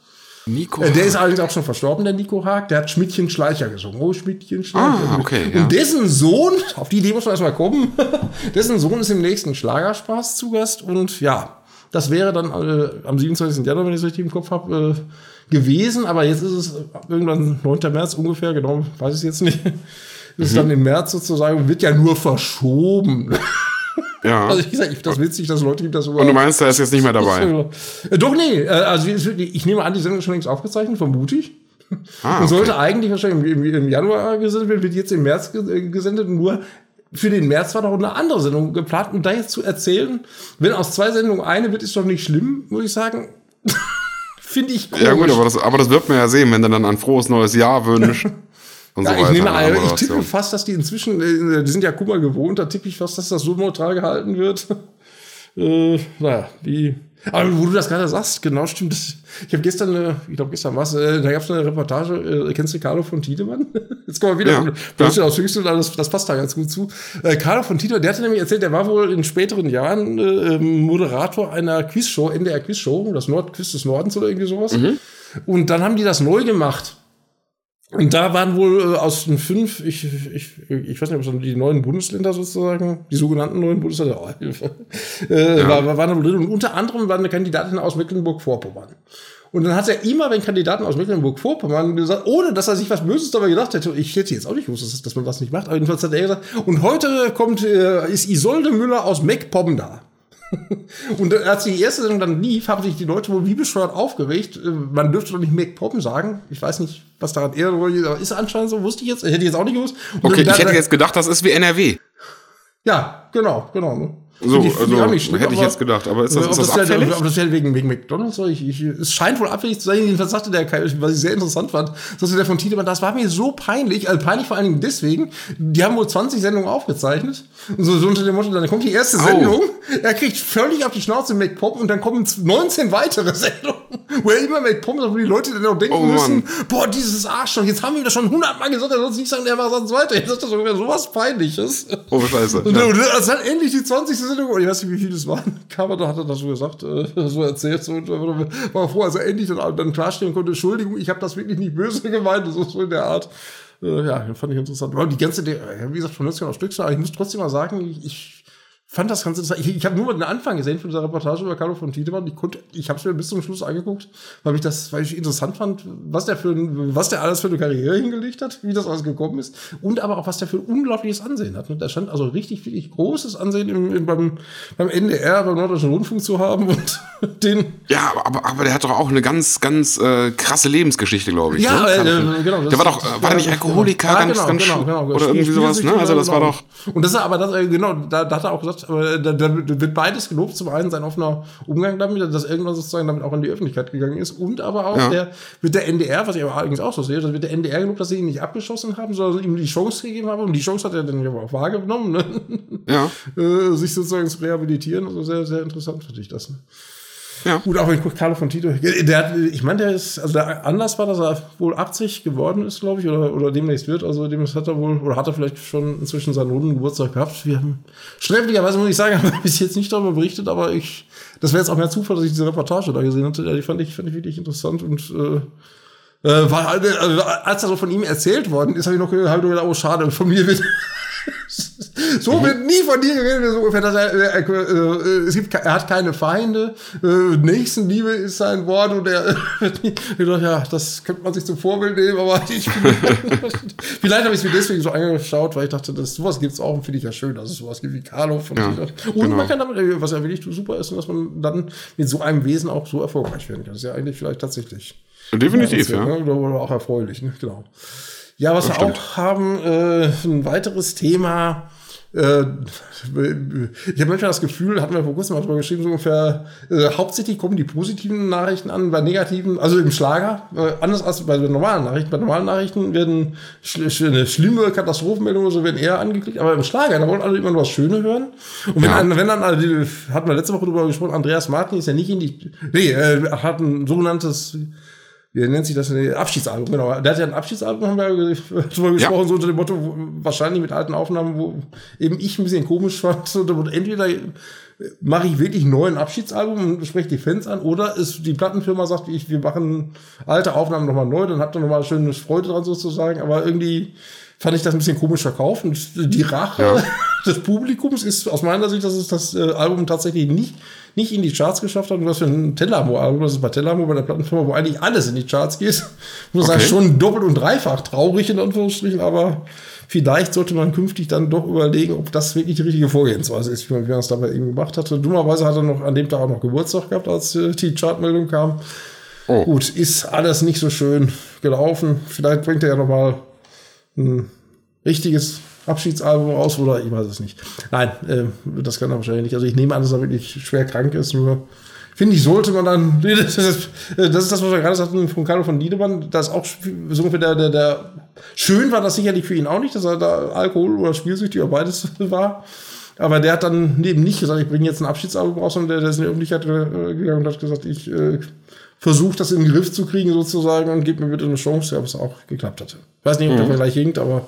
Nico äh, der ist allerdings auch schon verstorben, der Nico Haag. Der hat Schmidtchen Schleicher gesungen. Oh, Schmidtchen Schleicher. Ah, okay, ja. Und dessen Sohn, auf die Idee muss man erstmal kommen, [laughs] dessen Sohn ist im nächsten Schlagerspaß zu Gast. Und ja, das wäre dann äh, am 27. Januar, wenn ich es richtig im Kopf habe, äh, gewesen. Aber jetzt ist es irgendwann 9. März ungefähr, genau, weiß ich jetzt nicht. [laughs] Ist mhm. dann im März sozusagen, wird ja nur verschoben. [laughs] Ja. Also ich sage, das witzig, dass Leute das so. Und du meinst, er ist jetzt nicht mehr dabei? [laughs] Äh, doch, nee. Äh, also ich nehme an, die Sendung ist schon längst aufgezeichnet, vermute ich. Ah, okay. Und sollte eigentlich wahrscheinlich im, im Januar gesendet werden, wird jetzt im März äh, gesendet. Nur für den März war doch eine andere Sendung geplant. Und da jetzt zu erzählen, wenn aus zwei Sendungen eine wird, ist doch nicht schlimm, muss ich sagen. [laughs] Finde ich komisch. Ja gut, aber das, aber das wird man ja sehen, wenn du dann ein frohes neues Jahr wünschst. [laughs] Und ja, so ich, nehme, an, ich tippe fast, dass die inzwischen, äh, die sind ja Kummer gewohnt, da tippe ich fast, dass das so neutral gehalten wird. [laughs] äh, naja, wie. Aber wo du das gerade sagst, genau stimmt. Das, ich habe gestern, äh, ich glaube gestern was, äh, da gab es eine Reportage, äh, kennst du Carlo von Tiedemann? [laughs] Jetzt kommen wir wieder, ja, ja. aus Höchsten, das, das passt da ganz gut zu. Äh, Carlo von Tiedemann, der hatte nämlich erzählt, der war wohl in späteren Jahren äh, ähm, Moderator einer Quizshow, NDR Quizshow, das Nordquiz des Nordens oder irgendwie sowas. Mhm. Und dann haben die das neu gemacht. Und da waren wohl äh, aus den fünf, ich, ich, ich weiß nicht, ob es die neuen Bundesländer sozusagen, die sogenannten neuen Bundesländer, oh, [laughs] Hilfe, äh, ja. war, waren da wohl drin. Und unter anderem war eine Kandidatin aus Mecklenburg-Vorpommern. Und dann hat er immer, wenn Kandidaten aus Mecklenburg-Vorpommern gesagt, ohne dass er sich was Böses dabei gedacht hätte, ich hätte jetzt auch nicht gewusst, dass, dass man das nicht macht, aber jedenfalls hat er gesagt, und heute kommt, äh, ist Isolde Müller aus Meckpomm da. [laughs] Und als die erste Sendung dann lief, haben sich die Leute wohl wie bescheuert aufgeregt. Äh, man dürfte doch nicht MacPom sagen. Ich weiß nicht, was daran eher aber ist anscheinend so, wusste ich jetzt. Hätte ich jetzt auch nicht gewusst. Und okay, ich hätte jetzt gedacht, das ist wie NRW. Ja, genau, genau. So, ich, also, schlimm, hätte ich jetzt gedacht, aber ist das, ist das, das abfällig? aber das wäre wegen, wegen McDonalds, so, ich, ich, es scheint wohl abfällig zu sein, jedenfalls sagte der, was ich sehr interessant fand, sagte der von Tiedemann, das war mir so peinlich, also peinlich vor allen Dingen deswegen, die haben wohl 20 Sendungen aufgezeichnet, und so, so unter dem Motto, dann kommt die erste Sendung, oh. er kriegt völlig auf die Schnauze McPop und dann kommen 19 weitere [laughs] Sendungen, wo er immer McPop, wo die Leute dann auch denken oh, müssen, boah, dieses Arschloch, jetzt haben wir das schon 100 Mal gesagt, er soll nicht sagen, der war sonst weiter, jetzt ist das sogar sowas Peinliches. Oh, scheiße. Und, ja. und als dann endlich die 20. Sendung, ich weiß nicht, wie viel das waren, [laughs] Kamada hat er das so gesagt, äh, [laughs] so erzählt, so, war froh, als er endlich dann, dann klarstellen konnte, Entschuldigung, ich habe das wirklich nicht böse gemeint, so, so in der Art. Äh, ja, fand ich interessant. Aber die ganze, wie gesagt, von Nützchen auf Stückzahl, ich muss trotzdem mal sagen, ich fand das ganz interessant. Ich, ich habe nur den Anfang gesehen von dieser Reportage über Carlo von Tiedemann. Ich konnte, ich habe es mir bis zum Schluss angeguckt, weil ich das, weil ich interessant fand, was der für was der alles für eine Karriere hingelegt hat, wie das alles gekommen ist und aber auch was der für ein unglaubliches Ansehen hat. Und da stand also richtig, richtig großes Ansehen im, im, beim, beim NDR, beim Norddeutschen Rundfunk zu haben und [laughs] den. Ja, aber, aber der hat doch auch eine ganz, ganz äh, krasse Lebensgeschichte, glaube ich. Ja, ne? äh, genau. Der war doch, war der nicht Alkoholiker, ja, ganz, genau, ganz genau, genau, oder irgendwie sowas, ne? Also das war doch. Und das ist aber das, äh, genau, da, da hat er auch gesagt, aber da, da wird beides gelobt. Zum einen sein offener Umgang damit, dass irgendwann sozusagen damit auch in die Öffentlichkeit gegangen ist. Und aber auch Ja. der, mit der NDR, was ich aber allerdings auch so sehe, dass wird der NDR gelobt, dass sie ihn nicht abgeschossen haben, sondern ihm die Chance gegeben haben. Und die Chance hat er dann aber auch wahrgenommen, ne? Ja. [laughs] äh, sich sozusagen zu rehabilitieren. Also sehr, sehr interessant finde ich das. Ne? Ja. Gut, auch wenn ich gucke, Carlo von Tito, der hat, ich meine, der ist, also der Anlass war, dass er wohl 80 geworden ist, glaube ich, oder, oder demnächst wird. Also demnächst hat er wohl, oder hat er vielleicht schon inzwischen seinen runden Geburtstag gehabt. Wir haben, schrecklicherweise muss ich sagen, [laughs] haben wir bis jetzt nicht darüber berichtet, aber ich, das wäre jetzt auch mehr Zufall, dass ich diese Reportage da gesehen hatte. Die fand ich, fand ich wirklich interessant und, äh, äh, war, äh, als das so von ihm erzählt worden ist, habe noch hab ich nur gedacht, oh schade, von mir wird so wird nie von dir geredet, so ungefähr, dass er, er, äh, äh, es gibt, er hat keine Feinde, äh, Nächstenliebe ist sein Wort und er, [laughs] ich dachte, ja, das könnte man sich zum Vorbild nehmen, aber [laughs] ich, [laughs] vielleicht habe ich es mir deswegen so angeschaut, weil ich dachte, das, sowas gibt es auch und finde ich ja schön, dass es sowas gibt wie Carlo von Ja, und genau. man kann damit, was ja wirklich super ist, dass man dann mit so einem Wesen auch so erfolgreich werden kann. Das ist ja eigentlich vielleicht tatsächlich. Definitiv, Ja, ja. Oder, oder auch erfreulich, ne? genau. Ja, was wir stimmt. auch haben, äh, ein weiteres Thema. Äh, [laughs] ich habe manchmal das Gefühl, hatten wir vor kurzem mal drüber geschrieben, so ungefähr, äh, hauptsächlich kommen die positiven Nachrichten an, bei negativen, also im Schlager, äh, anders als bei den normalen Nachrichten. Bei normalen Nachrichten werden schl schl- eine schlimme Katastrophenmeldungen oder so werden eher angeklickt, aber im Schlager, da wollen alle immer nur was Schöne hören. Und wenn, Ja. wenn dann, die- hatten wir letzte Woche drüber gesprochen, Andreas Martin ist ja nicht in die, nee, äh, hat ein sogenanntes wie nennt sich das denn? Abschiedsalbum, genau. Der hat ja ein Abschiedsalbum, haben wir ja [laughs] drüber gesprochen, so unter dem Motto, wahrscheinlich mit alten Aufnahmen, wo eben ich ein bisschen komisch [laughs] fand. So, Motto, entweder mache ich wirklich einen neuen Abschiedsalbum und spreche die Fans an, oder ist die Plattenfirma sagt, ich, wir machen alte Aufnahmen nochmal neu, dann habt ihr nochmal schöne Freude dran sozusagen, aber irgendwie fand ich das ein bisschen komisch verkauft und die Rache Ja. [laughs] des Publikums ist aus meiner Sicht, dass es das äh, Album tatsächlich nicht, nicht in die Charts geschafft hat und was für ein Tellamo-Album, das ist bei Tellamo, bei der Plattenfirma, wo eigentlich alles in die Charts geht. Muss Okay. sagen, schon doppelt und dreifach traurig in Anführungsstrichen, aber vielleicht sollte man künftig dann doch überlegen, ob das wirklich die richtige Vorgehensweise ist, wie man, es dabei eben gemacht hatte. Dummerweise hat er noch an dem Tag auch noch Geburtstag gehabt, als äh, die Chartmeldung kam. Oh. Gut, ist alles nicht so schön gelaufen. Vielleicht bringt er ja noch mal ein richtiges Abschiedsalbum raus oder ich weiß es nicht. Nein, äh, das kann er wahrscheinlich nicht. Also ich nehme an, dass er wirklich schwer krank ist. Nur finde ich, sollte man dann. [laughs] Das ist das, was wir gerade sagten von Carlo von Niedemann. Das auch so ungefähr der, der, der. Schön war das sicherlich für ihn auch nicht, dass er da Alkohol oder spielsüchtig oder beides [laughs] war. Aber der hat dann neben nicht gesagt, ich bringe jetzt ein Abschiedsalbum raus, sondern der, der ist in die Öffentlichkeit äh, gegangen und hat gesagt, ich äh, versuche das in den Griff zu kriegen sozusagen und gib mir bitte eine Chance, ja, was auch geklappt hatte. Ich weiß nicht, ob der Vergleich hinkt, aber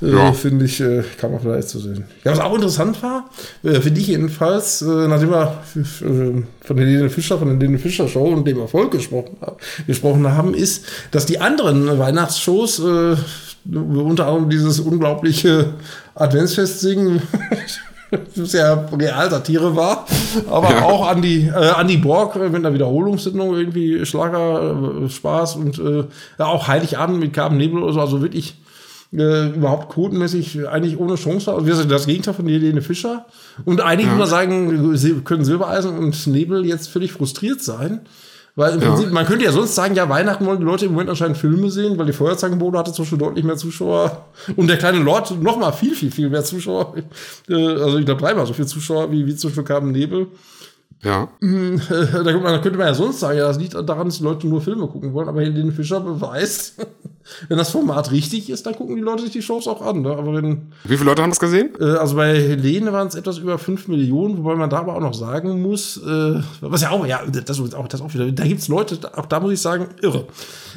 äh, Ja. finde ich, äh, kann man vielleicht so sehen. Ja, was auch interessant war, äh, für dich jedenfalls, äh, nachdem wir äh, von der Helene Fischer, von der Helene Fischer Show und dem Erfolg gesprochen, haben- gesprochen haben, ist, dass die anderen Weihnachtsshows, äh, unter anderem dieses unglaubliche Adventsfest singen, [laughs] [laughs] das ja Realsatire war, aber auch an die, äh, an die Borg mit einer Wiederholungssendung irgendwie Schlager, äh, Spaß und äh, ja, auch Heiligabend mit Carmen Nebel oder so, also wirklich äh, überhaupt quotenmäßig eigentlich ohne Chance war. Also wir sind das Gegenteil von Helene Fischer. Und einige Ja. immer sagen, sie können Silbereisen und Nebel jetzt völlig frustriert sein. Weil im Ja. Prinzip, man könnte ja sonst sagen, ja, Weihnachten wollen die Leute im Moment anscheinend Filme sehen, weil die Feuerzangenbowle hatte zum Beispiel deutlich mehr Zuschauer. Und der kleine Lord noch mal viel, viel, viel mehr Zuschauer. Äh, Also ich glaube dreimal so viele Zuschauer wie, wie zum Beispiel Carmen Nebel. Ja. [laughs] Da könnte man, da könnte man ja sonst sagen, ja, das liegt daran, dass die Leute nur Filme gucken wollen, aber Helene Fischer beweist, [laughs] wenn das Format richtig ist, dann gucken die Leute sich die Shows auch an. Ne? Aber wenn, Wie viele Leute haben das gesehen? äh, also bei Helene waren es etwas über 5 Millionen, wobei man da aber auch noch sagen muss, äh, was ja auch, ja, das ist auch, das auch wieder, da gibt's Leute, auch da muss ich sagen, irre.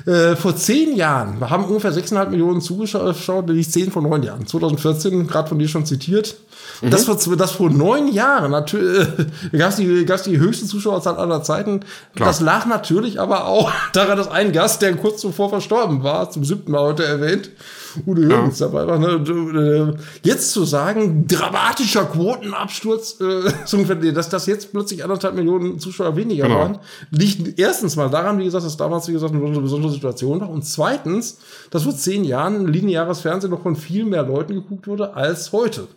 Äh, vor zehn Jahren haben ungefähr 6,5 Millionen zugeschaut, nämlich 10 vor neun Jahren. 2014, gerade von dir schon zitiert. Das, vor, das vor neun Jahren natürlich äh, gab es die, gab's die höchste Zuschauerzahl aller Zeiten. Klar. Das lag natürlich aber auch [laughs] daran, dass ein Gast, der kurz zuvor verstorben war, zum siebten Mal heute erwähnt, Udo Jürgens ja. dabei war. Ne? Jetzt zu sagen, dramatischer Quotenabsturz, äh, [laughs] dass das jetzt plötzlich anderthalb Millionen Zuschauer weniger genau. waren, liegt erstens mal daran, wie gesagt, dass damals, wie gesagt, eine besondere Situation war. Und zweitens, dass vor zehn Jahren lineares Fernsehen noch von viel mehr Leuten geguckt wurde als heute.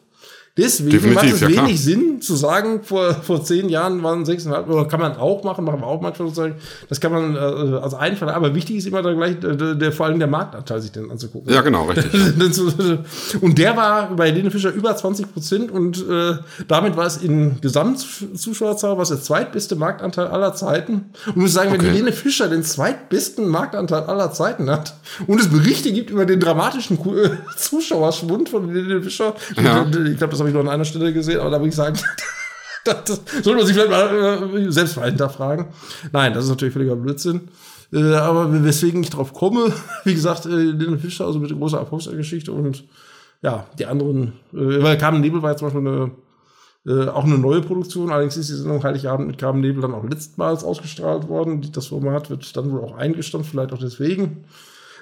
Deswegen Definitiv, macht es ja, wenig. Sinn zu sagen, vor, vor zehn Jahren waren sechseinhalb, oder kann man auch machen, machen wir auch manchmal sozusagen. Das kann man äh, als Einfall, aber wichtig ist immer dann gleich der, der, vor allem der Marktanteil sich dann anzugucken. Ja, genau, richtig. [laughs] und der war bei Helene Fischer über 20 Prozent und äh, damit war es in Gesamtzuschauerzahl was der zweitbeste Marktanteil aller Zeiten. Und ich muss sagen, okay. wenn Helene Fischer den zweitbesten Marktanteil aller Zeiten hat und es Berichte gibt über den dramatischen [laughs] Zuschauerschwund von Helene Fischer, ja. ich glaube, das habe ich nur an einer Stelle gesehen, aber da würde ich sagen, [laughs] das, das sollte man sich vielleicht mal äh, selbst mal hinterfragen. Nein, das ist natürlich völliger Blödsinn. Äh, aber weswegen ich drauf komme, [laughs] wie gesagt, äh, Lynn Fischer, also mit der großen Erfolgsgeschichte und ja, die anderen, äh, weil Carmen Nebel war jetzt zum Beispiel eine, äh, auch eine neue Produktion, allerdings ist die Sendung Heiligabend mit Carmen Nebel dann auch letztmals ausgestrahlt worden. Das Format wird dann wohl auch eingestampft, vielleicht auch deswegen.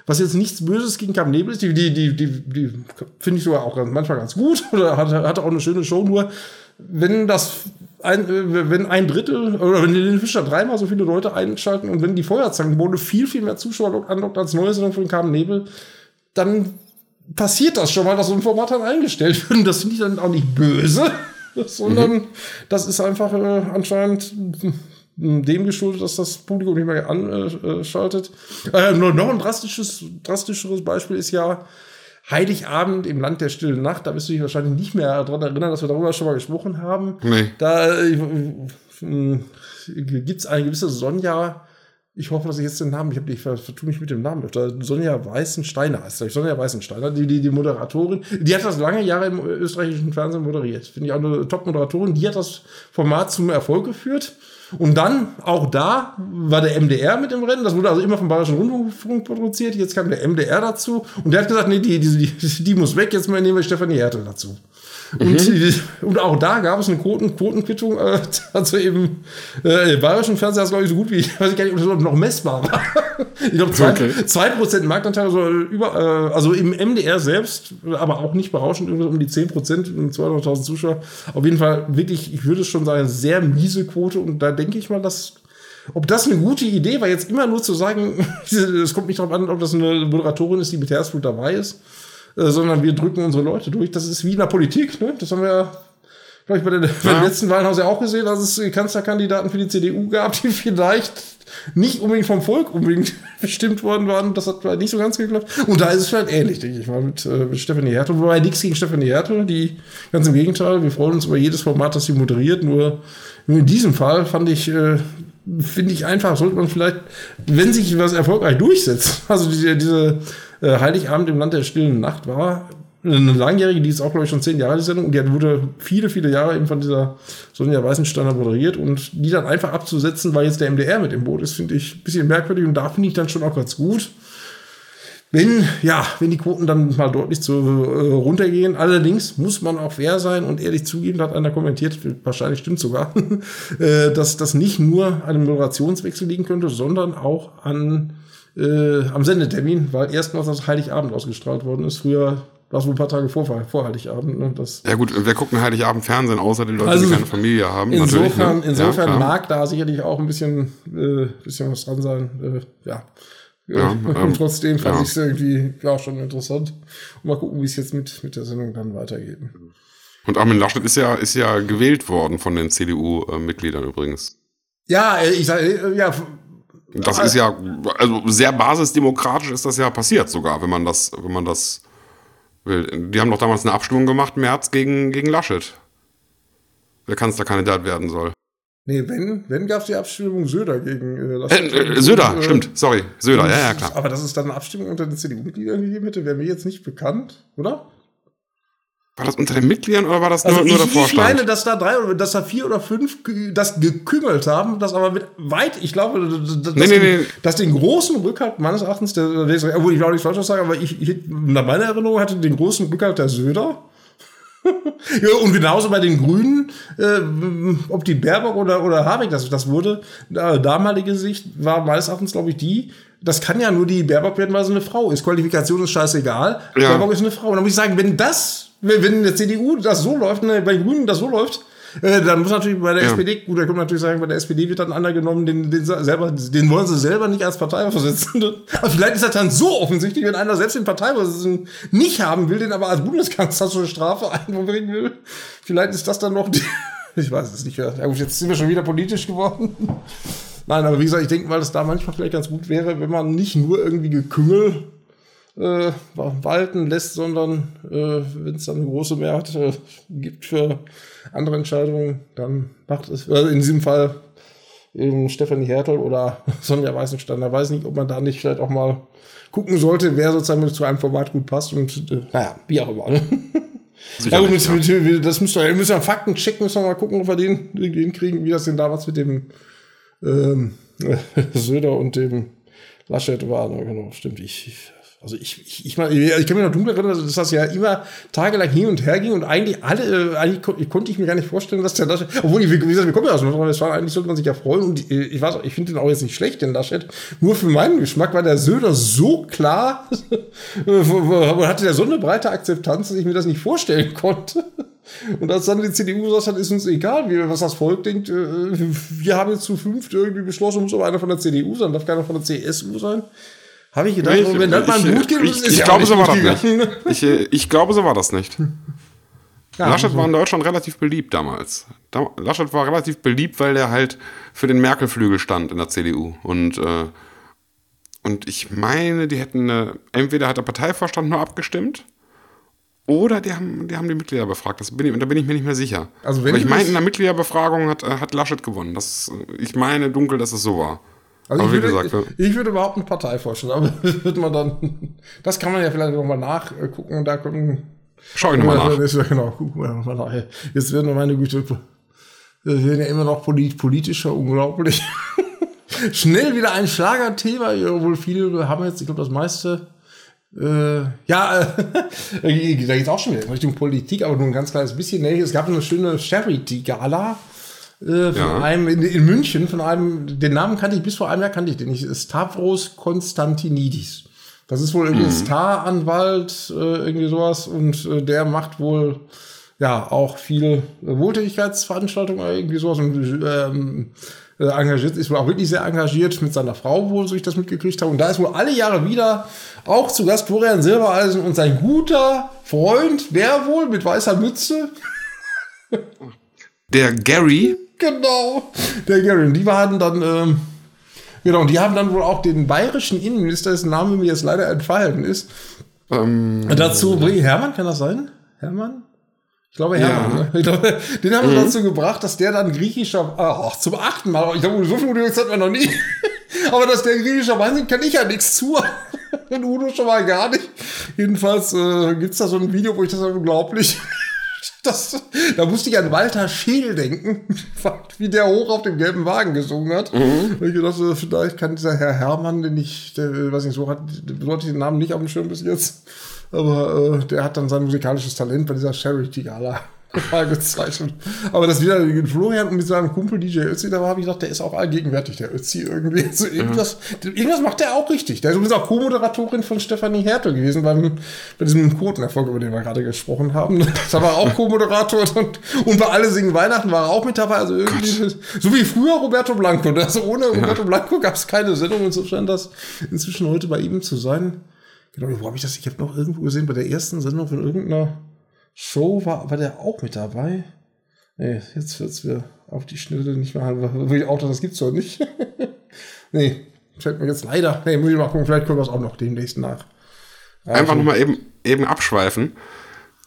Was jetzt nichts Böses gegen Camp Nebel ist, die, die, die, die, die finde ich sogar auch manchmal ganz gut [laughs] oder hat, hat auch eine schöne Show, nur wenn das ein, wenn ein Drittel oder wenn die Fischer dreimal so viele Leute einschalten und wenn die Feuerzangenbowle viel, viel mehr Zuschauer anlockt als neue Sendung von Carmen Nebel, dann passiert das schon mal, dass so ein Format dann eingestellt wird. Und das finde ich dann auch nicht böse, [laughs] sondern mhm. das ist einfach äh, anscheinend dem geschuldet, dass das Publikum nicht mehr anschaltet. Äh, noch ein drastisches, drastischeres Beispiel ist ja Heiligabend im Land der stillen Nacht. Da wirst du dich wahrscheinlich nicht mehr daran erinnern, dass wir darüber schon mal gesprochen haben. Nee. Da äh, äh gibt es eine gewisse Sonja, ich hoffe, dass ich jetzt den Namen, ich, hab, ich vertue mich mit dem Namen öfter. Sonja Weißensteiner heißt das. Sonja Weißensteiner, die, die, die Moderatorin, die hat das lange Jahre im österreichischen Fernsehen moderiert. Finde ich auch eine Top-Moderatorin. Die hat das Format zum Erfolg geführt. Und dann, auch da, war der MDR mit im Rennen. Das wurde also immer vom Bayerischen Rundfunk produziert. Jetzt kam der MDR dazu. Und der hat gesagt, nee, die, die, die, die muss weg. Jetzt nehmen wir Stefanie Hertel dazu. Und, mhm. und auch da gab es eine Quoten, Quotenquittung, äh, [laughs] also eben äh, im bayerischen Fernseher ist glaube ich so gut wie, [laughs] ich weiß gar nicht, ob das noch messbar war. [laughs] ich glaube, zwei, okay. zwei Prozent Marktanteil, also, über, äh, also im MDR selbst, aber auch nicht berauschend, um die 10 Prozent, 200.000 Zuschauer. Auf jeden Fall wirklich, ich würde schon sagen, sehr miese Quote und da denke ich mal, dass ob das eine gute Idee war, jetzt immer nur zu sagen, es kommt nicht darauf an, ob das eine Moderatorin ist, die mit Herzblut dabei ist, äh, sondern wir drücken unsere Leute durch. Das ist wie in der Politik, ne? Das haben wir glaube ich, bei, der, ja. bei den letzten Wahlen haben auch gesehen, dass es Kanzlerkandidaten für die CDU gab, die [laughs] vielleicht nicht unbedingt vom Volk unbedingt [laughs] bestimmt worden waren. Das hat nicht so ganz geklappt. Und da ist es vielleicht ähnlich, denke ich mal, mit, äh, mit Stefanie Hertel. Wobei nichts gegen Stefanie Hertel, die ganz im Gegenteil, wir freuen uns über jedes Format, das sie moderiert. Nur, nur in diesem Fall fand ich, äh, finde ich einfach, sollte man vielleicht, wenn sich was erfolgreich durchsetzt, [laughs] also diese, diese äh, Heiligabend im Land der stillen Nacht war. Eine langjährige, die ist auch, glaube ich, schon zehn Jahre die Sendung. Und die wurde viele, viele Jahre eben von dieser Sonja Weißensteiner moderiert. Und die dann einfach abzusetzen, weil jetzt der MDR mit im Boot ist, finde ich ein bisschen merkwürdig. Und da finde ich dann schon auch ganz gut. Wenn, ja, wenn die Quoten dann mal deutlich zu, äh, runtergehen. Allerdings muss man auch fair sein und ehrlich zugeben, hat einer kommentiert, wahrscheinlich stimmt sogar, [laughs] äh, dass das nicht nur an einem Moderationswechsel liegen könnte, sondern auch an äh, am Sendetermin, weil erstmals das Heiligabend ausgestrahlt worden ist. Früher war es wohl ein paar Tage vor, vor Heiligabend. Ne? Das ja gut, wer guckt einen Heiligabend Fernsehen, außer die Leute, also die keine Familie haben? Insofern, ne? insofern ja, mag da sicherlich auch ein bisschen, äh, bisschen was dran sein. Äh, ja. Ja, [laughs] und ähm, trotzdem fand ja. ich es irgendwie ja, schon interessant. Und mal gucken, wie es jetzt mit, mit der Sendung dann weitergeht. Und Armin Laschet ist ja, ist ja gewählt worden von den CDU-Mitgliedern übrigens. Ja, äh, ich sage, äh, das ist ja, also sehr basisdemokratisch ist das ja passiert sogar, wenn man das, wenn man das will. Die haben doch damals eine Abstimmung gemacht, März gegen, gegen Laschet. Wer Kanzlerkandidat werden soll. Nee, wenn, wenn gab es die Abstimmung Söder gegen äh, Laschet. Äh, äh, Söder, äh, stimmt, sorry, Söder, ja, ja, klar. Aber dass es dann eine Abstimmung unter den CDU-Mitgliedern gegeben hätte, wäre mir jetzt nicht bekannt, oder? War das unter den Mitgliedern oder war das also nur, nur der Vorstand? Ich meine, dass da drei oder dass da vier oder fünf das gekümmelt haben, das aber mit weit, ich glaube, dass, nee, nee, nee. dass den großen Rückhalt meines Erachtens, der, der obwohl ich glaube nicht falsch sagen, aber ich, ich nach meiner Erinnerung hatte den großen Rückhalt der Söder. [laughs] ja, und genauso bei den Grünen, äh, ob die Baerbock oder, oder Habeck das, das wurde, äh, damalige Sicht war meines Erachtens, glaube ich, die, das kann ja nur die Baerbock werden, weil sie eine Frau ist. Qualifikation ist scheißegal. Ja. Baerbock ist eine Frau. Und dann muss ich sagen, wenn das, wenn in der CDU das so läuft, ne, bei den Grünen das so läuft, äh, dann muss natürlich bei der ja. SPD, gut, da kann man natürlich sagen, bei der SPD wird dann einer genommen, den, den, selber, den wollen sie selber nicht als Parteivorsitzenden. [laughs] Aber vielleicht ist das dann so offensichtlich, wenn einer selbst den Parteivorsitzenden nicht haben will, den aber als Bundeskanzler zur Strafe [laughs] einbringen will. Vielleicht ist das dann noch die, [laughs] ich weiß es nicht. Ja, gut, jetzt sind wir schon wieder politisch geworden. Nein, aber wie gesagt, ich denke mal, dass da manchmal vielleicht ganz gut wäre, wenn man nicht nur irgendwie Gekümmel äh, walten lässt, sondern äh, wenn es dann eine große Mehrheit äh, gibt für andere Entscheidungen, dann macht es, äh, in diesem Fall eben Stefanie Hertel oder [laughs] Sonja Weißenstein. Da weiß ich nicht, ob man da nicht vielleicht auch mal gucken sollte, wer sozusagen zu einem Format gut passt und äh, naja, wie auch immer. Ne? [laughs] Ja, gut, mit, mit, das müssen wir, müssen wir Fakten checken, müssen wir mal gucken, ob wir den, den kriegen, wie das denn damals mit dem ähm, [laughs] Söder und dem Laschet war. Na, genau, stimmt. Ich, ich also ich, ich, ich, meine, ich kann mich noch dunkel erinnern, dass das ja immer tagelang hin und her ging und eigentlich alle, äh, eigentlich konnte, konnte ich mir gar nicht vorstellen, dass der Laschet, obwohl, ich, wie gesagt, wir kommen ja aus Nordrhein-Westfalen, eigentlich sollte man sich ja freuen und äh, ich weiß, ich finde den auch jetzt nicht schlecht, den Laschet, nur für meinen Geschmack war der Söder so klar, [laughs] hatte der so eine breite Akzeptanz, dass ich mir das nicht vorstellen konnte. Und als dann die CDU gesagt hat, ist uns egal, wie, was das Volk denkt, äh, wir haben jetzt zu fünft irgendwie beschlossen, muss aber einer von der CDU sein, darf keiner von der CSU sein. Habe ich gedacht, ich, wenn das mal gut geht, ich, ich, ich glaube, so war das nicht. Ich, ich glaube, so war das nicht. Ja, Laschet war in Deutschland relativ beliebt damals. Laschet war relativ beliebt, weil er halt für den Merkel-Flügel stand in der CDU. Und, äh, und ich meine, die hätten, äh, entweder hat der Parteivorstand nur abgestimmt oder die haben, die haben die Mitglieder befragt. Das bin ich, da bin ich mir nicht mehr sicher. Also wenn Aber ich meine, in der Mitgliederbefragung hat, äh, hat Laschet gewonnen. Das, ich meine dunkel, dass es so war. Also aber ich, würde, gesagt, ich, ich, würde überhaupt eine Partei vorstellen, aber [laughs] wird man dann, das kann man ja vielleicht nochmal nachgucken und da gucken. Schau ich nochmal nach. Ist, genau, gucken wir nochmal nach. Jetzt werden wir meine Güte, wir werden ja immer noch politischer, unglaublich. [laughs] Schnell wieder ein Schlagerthema, obwohl viele haben jetzt, ich glaube, das meiste äh, ja, äh, [laughs] da geht es auch schon wieder in Richtung Politik, aber nur ein ganz kleines bisschen. Nee, es gab eine schöne Charity-Gala äh, von ja. einem in, in, München, von einem, den Namen kannte ich bis vor einem Jahr kannte ich den nicht, Stavros Konstantinidis. Das ist wohl irgendwie mhm. Staranwalt, äh, irgendwie sowas, und äh, der macht wohl ja auch viel Wohltätigkeitsveranstaltungen, irgendwie sowas und ähm, äh, engagiert, ist wohl auch wirklich sehr engagiert mit seiner Frau, wo ich das mitgekriegt habe. Und da ist wohl alle Jahre wieder auch zu Gast Florian Silbereisen und sein guter Freund, wer wohl mit weißer Mütze? Der Gary. Genau, der Gary. Die waren dann, ähm, genau, und die haben dann wohl auch den bayerischen Innenminister, dessen Name mir jetzt leider entfallen ist, ähm, dazu. Hermann, kann das sein? Hermann? Ich glaube, Hermann. Ja. Ne? [laughs] Den haben wir mhm. dazu gebracht, dass der dann griechischer, ach, zum achten Mal, ich glaube, so viel Udo hat man noch nie. [laughs] Aber dass der griechischer Wein kann ich ja nichts zu. [laughs] Und Udo schon mal gar nicht. Jedenfalls äh, gibt es da so ein Video, wo ich das unglaublich das, da musste ich an Walter Scheel denken, [laughs] wie der hoch auf dem gelben Wagen gesungen hat. Mhm. Ich dachte, vielleicht kann dieser Herr Hermann, den ich, der, weiß nicht, so hat, sollte ich den Namen nicht auf dem Schirm bis jetzt, aber äh, der hat dann sein musikalisches Talent bei dieser Charity-Gala gezeichnet. Aber das wieder Florian mit seinem Kumpel DJ Ötzi, da habe ich gedacht, der ist auch allgegenwärtig, der Ötzi irgendwie. Also irgendwas, mhm. irgendwas macht der auch richtig. Der ist übrigens auch Co-Moderatorin von Stefanie Hertel gewesen beim, bei diesem Quotenerfolg, über den wir gerade gesprochen haben. [laughs] Da war auch Co-Moderator und, und bei Alle singen Weihnachten war er auch mit dabei. Also irgendwie, Gott. so wie früher Roberto Blanco. Also ohne ja. Roberto Blanco gab es keine Sendung. Insofern das inzwischen heute bei ihm zu sein. Genau, wo habe ich das? Ich habe noch irgendwo gesehen, bei der ersten Sendung von irgendeiner Show war, war der auch mit dabei? Nee, jetzt wird's mir auf die Schnelle nicht mehr halber. Ich auch, das gibt's doch nicht. [laughs] nee, fällt mir jetzt leider. Nee, muss ich mal gucken, vielleicht können wir es auch noch demnächst nach. Also, Einfach nochmal eben, eben abschweifen.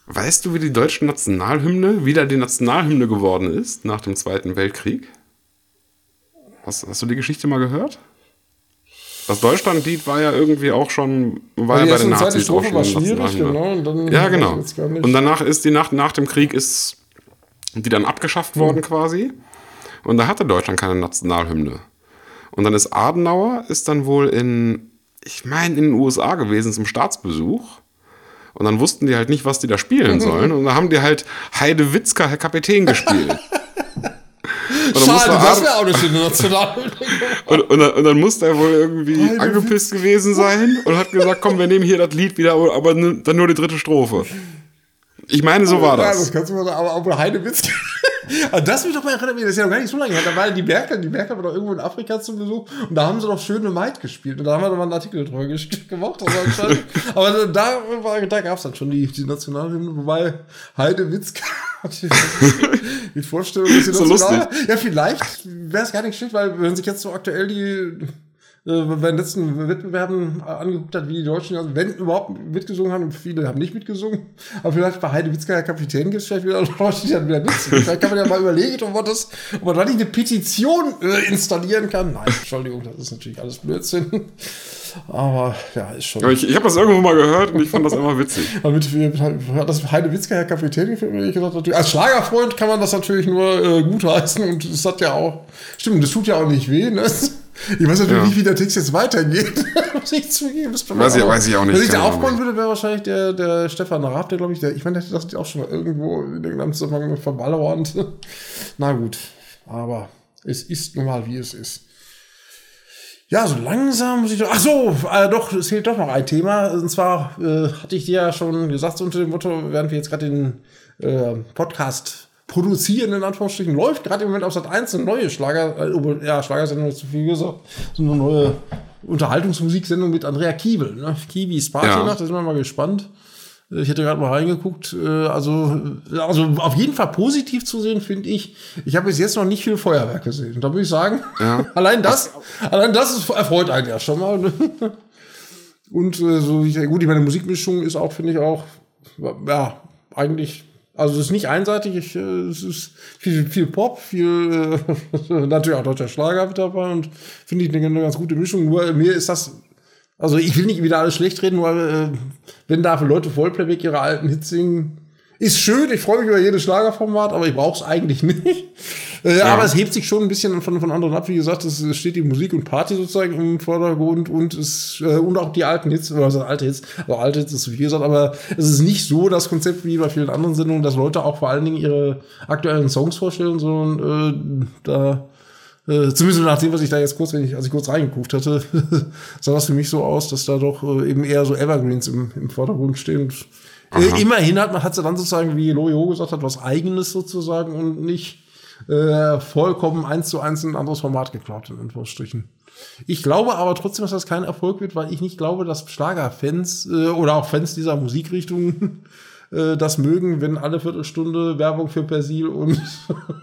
Weißt du, wie die deutsche Nationalhymne wieder die Nationalhymne geworden ist nach dem Zweiten Weltkrieg? Hast, hast du die Geschichte mal gehört? Das Deutschlandlied war ja irgendwie auch schon, war ja, bei den Nazis auch schon. War schwierig, genau, und ja, genau. Und danach ist die Nacht nach dem Krieg ist die dann abgeschafft worden mhm. quasi. Und da hatte Deutschland keine Nationalhymne. Und dann ist Adenauer, ist dann wohl in, ich meine, in den USA gewesen zum Staatsbesuch. Und dann wussten die halt nicht, was die da spielen [laughs] sollen. Und dann haben die halt Heide Witzka, Herr Kapitän, gespielt. [laughs] Schade, das wäre auch eine schöne Nationalhymne. und, und, dann, und dann musste er wohl irgendwie Heide angepisst Witz. gewesen sein und hat gesagt, komm, wir nehmen hier das Lied wieder, aber dann nur die dritte Strophe. Ich meine, so war das. Ja, das kannst du mal sagen, aber, aber Heidewitz. [laughs] Aber das mich doch mal erinnern, das ist ja noch gar nicht so lange her. Da war die Merkel, die Merkel war doch irgendwo in Afrika zum Besuch und da haben sie doch schöne Maid gespielt. Und da haben wir doch mal einen Artikel drüber gemacht. Also aber [laughs] da, war, da gab es dann schon die, die Nationalhymne, wobei Heidewitz die Vorstellung [laughs] ist so lustig. Ja, vielleicht wäre es gar nicht schlecht, weil wenn sich jetzt so aktuell die äh, bei den letzten Wettbewerben angeguckt hat, wie die Deutschen, also wenn überhaupt mitgesungen haben, und viele haben nicht mitgesungen, aber vielleicht bei Heide Witzka, der Kapitän, gibt es vielleicht wieder [laughs] Leute, die dann wieder mitsingen. Vielleicht kann man ja mal überlegen, ob man, das, ob man da nicht eine Petition äh, installieren kann. Nein, Entschuldigung, das ist natürlich alles Blödsinn. Aber ja, ist schon. ich ich habe das irgendwo mal gehört und ich fand das immer witzig. [laughs] Mit, hat das Heide Witzka, Herr Kapitän, mir gesagt. Als Schlagerfreund kann man das natürlich nur äh, gutheißen und es hat ja auch. Stimmt, das tut ja auch nicht weh, ne? Ich weiß natürlich ja. nicht, wie der Text jetzt weitergeht. [laughs] Muss ich zugeben. Das weiß, ich, weiß ich auch nicht. Wenn ich da aufkommen würde, wäre wahrscheinlich der, der Stefan Raab, der glaube ich, der, ich meine, der hätte das auch schon mal irgendwo in irgendeinem Zusammenhang verballert. [laughs] Na gut. Aber es ist nun mal, wie es ist. Ja, so langsam muss ich doch. Ach so, äh, doch, es fehlt doch noch ein Thema. Und zwar äh, hatte ich dir ja schon gesagt, so unter dem Motto, während wir jetzt gerade den äh, Podcast produzieren, in Anführungsstrichen, läuft gerade im Moment auf Sat 1 eine neue Schlager, äh, ja, Schlagersendung ist zu viel gesagt, so eine neue Unterhaltungsmusiksendung mit Andrea Kiebel, ne? Kiwis Party ja. da sind wir mal gespannt. Ich hätte gerade mal reingeguckt. Äh, also, also auf jeden Fall positiv zu sehen, finde ich. Ich habe bis jetzt noch nicht viel Feuerwerk gesehen. Und da würde ich sagen, ja. [laughs] allein das, allein das ist, erfreut einen ja schon mal. [laughs] Und äh, so, gut, ich meine, Musikmischung ist auch, finde ich auch, ja, eigentlich also es ist nicht einseitig, ich, äh, es ist viel, viel Pop, viel äh, [laughs] natürlich auch deutscher Schlager mit dabei und finde ich eine, eine, ganz gute Mischung. Nur mir ist das, also ich will nicht wieder alles schlecht reden, nur äh, wenn da für Leute Vollplayback ihre alten Hits singen, ist schön, ich freue mich über jedes Schlagerformat, aber ich brauche es eigentlich nicht. [laughs] Äh, ja. Aber es hebt sich schon ein bisschen von, von anderen ab. Wie gesagt, es steht die Musik und Party sozusagen im Vordergrund und es äh, und auch die alten Hits, also alte Hits, also alte Hits ist viel gesagt, aber es ist nicht so das Konzept wie bei vielen anderen Sendungen, dass Leute auch vor allen Dingen ihre aktuellen Songs vorstellen, sondern äh, da äh, zumindest nach dem, was ich da jetzt kurz, wenn ich, als ich kurz reingeguckt hatte, [laughs] sah das für mich so aus, dass da doch äh, eben eher so Evergreens im, im Vordergrund stehen. Äh, immerhin hat man hat sie dann sozusagen, wie Lojo gesagt hat, was eigenes sozusagen und nicht äh, vollkommen eins zu eins in ein anderes Format geklaut, in Anführungsstrichen. Ich glaube aber trotzdem, dass das kein Erfolg wird, weil ich nicht glaube, dass Schlagerfans äh, oder auch Fans dieser Musikrichtung [laughs] äh, das mögen, wenn alle Viertelstunde Werbung für Persil und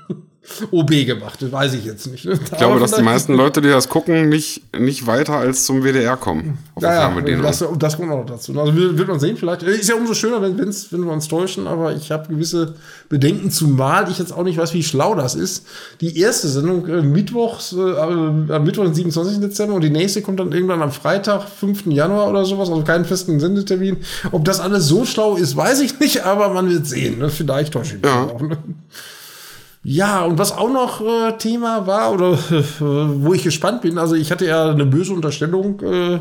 [laughs] OB gemacht. Das weiß ich jetzt nicht. Ne? Ich glaube, dass die meisten Leute, die das gucken, nicht, nicht weiter als zum WDR kommen. Ja, ja das, das kommt auch noch dazu. Also wird man sehen, vielleicht. Ist ja umso schöner, wenn, wenn wir uns täuschen, aber ich habe gewisse Bedenken, zumal ich jetzt auch nicht weiß, wie schlau das ist. Die erste Sendung äh, Mittwochs, äh, am Mittwoch, den 27. Dezember und die nächste kommt dann irgendwann am Freitag, 5. Januar oder sowas, also keinen festen Sendetermin. Ob das alles so schlau ist, weiß ich nicht, aber man wird sehen. Ne? Vielleicht täusche ich mich ja. auch. Ne? Ja, und was auch noch äh, Thema war, oder äh, wo ich gespannt bin, also ich hatte ja eine böse Unterstellung äh,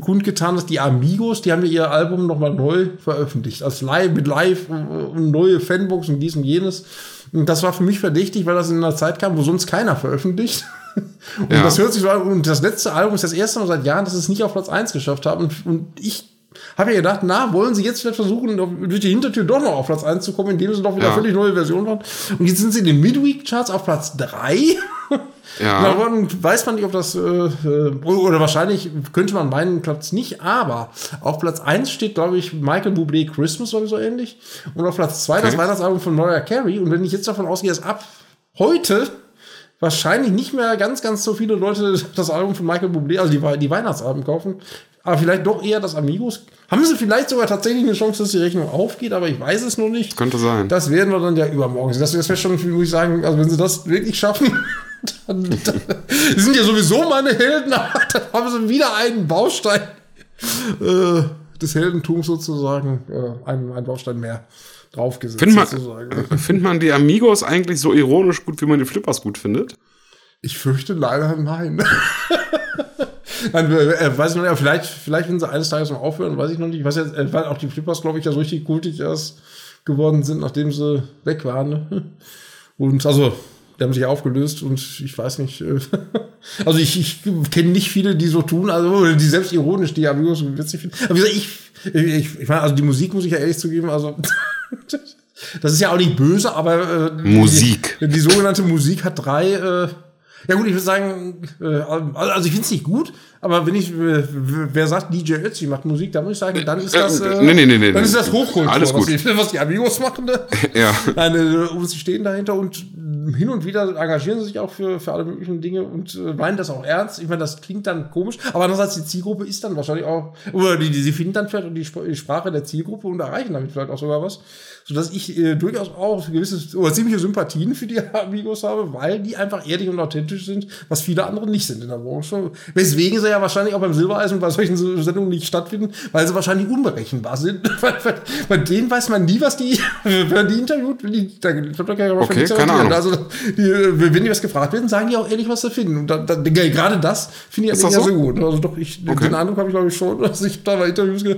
kundgetan, dass die Amigos, die haben ja ihr Album nochmal neu veröffentlicht. Als live, mit live und neue Fanbox und dies und jenes. Und das war für mich verdächtig, weil das in einer Zeit kam, wo sonst keiner veröffentlicht. [laughs] Und ja. das hört sich so an, und das letzte Album ist das erste Mal seit Jahren, dass es nicht auf Platz 1 geschafft haben. Und, und ich habe ja gedacht, na, wollen sie jetzt vielleicht versuchen, durch die Hintertür doch noch auf Platz 1 zu kommen, indem sie doch wieder ja. völlig neue Version waren. Und jetzt sind sie in den Midweek-Charts auf Platz 3. [laughs] Ja. dann weiß man nicht, ob das, äh, äh, oder wahrscheinlich könnte man meinen, Platz nicht, aber auf Platz 1 steht, glaube ich, Michael Bublé Christmas oder so ähnlich. Und auf Platz 2 okay. das Weihnachtsalbum von Mariah Carey. Und wenn ich jetzt davon ausgehe, dass ab heute wahrscheinlich nicht mehr ganz, ganz so viele Leute das Album von Michael Bublé, also die, die Weihnachtsalben kaufen, aber vielleicht doch eher das Amigos. Haben sie vielleicht sogar tatsächlich eine Chance, dass die Rechnung aufgeht, aber ich weiß es noch nicht. Könnte sein. Das werden wir dann ja übermorgen sehen. Das, das wäre schon, muss ich sagen, also wenn sie das wirklich schaffen, [laughs] dann, dann die sind ja sowieso meine Helden, [laughs] aber dann haben sie wieder einen Baustein äh, des Heldentums sozusagen, äh, einen, einen Baustein mehr draufgesetzt. Findet man, [laughs] find man die Amigos eigentlich so ironisch gut, wie man die Flippers gut findet? Ich fürchte leider nein. Nein, äh, weiß ich nicht, vielleicht, vielleicht, wenn sie eines Tages noch aufhören, weiß ich noch nicht. Ich weiß jetzt, äh, weil auch die Flippers, glaube ich, ja so richtig kultig erst geworden sind, nachdem sie weg waren. Ne? [laughs] Und also, die haben sich aufgelöst und ich weiß nicht, äh, [laughs] also ich, ich kenne nicht viele, die so tun, also die selbst ironisch die Amigos witzig finden. Aber wie gesagt, ich, ich, ich meine, also die Musik muss ich ja ehrlich zugeben, also [laughs] das ist ja auch nicht böse, aber äh, Musik. Die, die, sogenannte Musik hat drei äh, ja gut, ich würde sagen, äh, also ich finde es nicht gut, aber wenn ich, äh, wer sagt, DJ Ötzi macht Musik, dann muss ich sagen, dann ist das, äh, nee, nee, nee, nee, dann ist das Hochkultur, Alles gut. Was, die, was die Amigos machen. Ne? [laughs] ja. Eine, und sie stehen dahinter und hin und wieder engagieren sie sich auch für, für alle möglichen Dinge und äh, meinen das auch ernst. Ich meine, das klingt dann komisch, aber andererseits die Zielgruppe ist dann wahrscheinlich auch, oder die, die sie finden dann vielleicht die Sprache der Zielgruppe und erreichen damit vielleicht auch sogar was sodass ich äh, durchaus auch gewisse oder ziemliche Sympathien für die [laughs] Amigos habe, weil die einfach ehrlich und authentisch sind, was viele andere nicht sind in der Branche. Weswegen sie ja wahrscheinlich auch beim Silbereisen bei solchen Sendungen nicht stattfinden, weil sie wahrscheinlich unberechenbar sind. [laughs] bei denen weiß man nie, was die, [laughs] wenn die interviewt, die, da, ich glaub, da kann ich okay, keine Ahnung. Also, die, wenn die was gefragt werden, sagen die auch ehrlich, was sie finden. Und da, da, gerade das finde ich ja so? sehr gut. Also doch, ich, okay. den Eindruck habe ich glaube ich schon, dass ich da mal Interviews äh,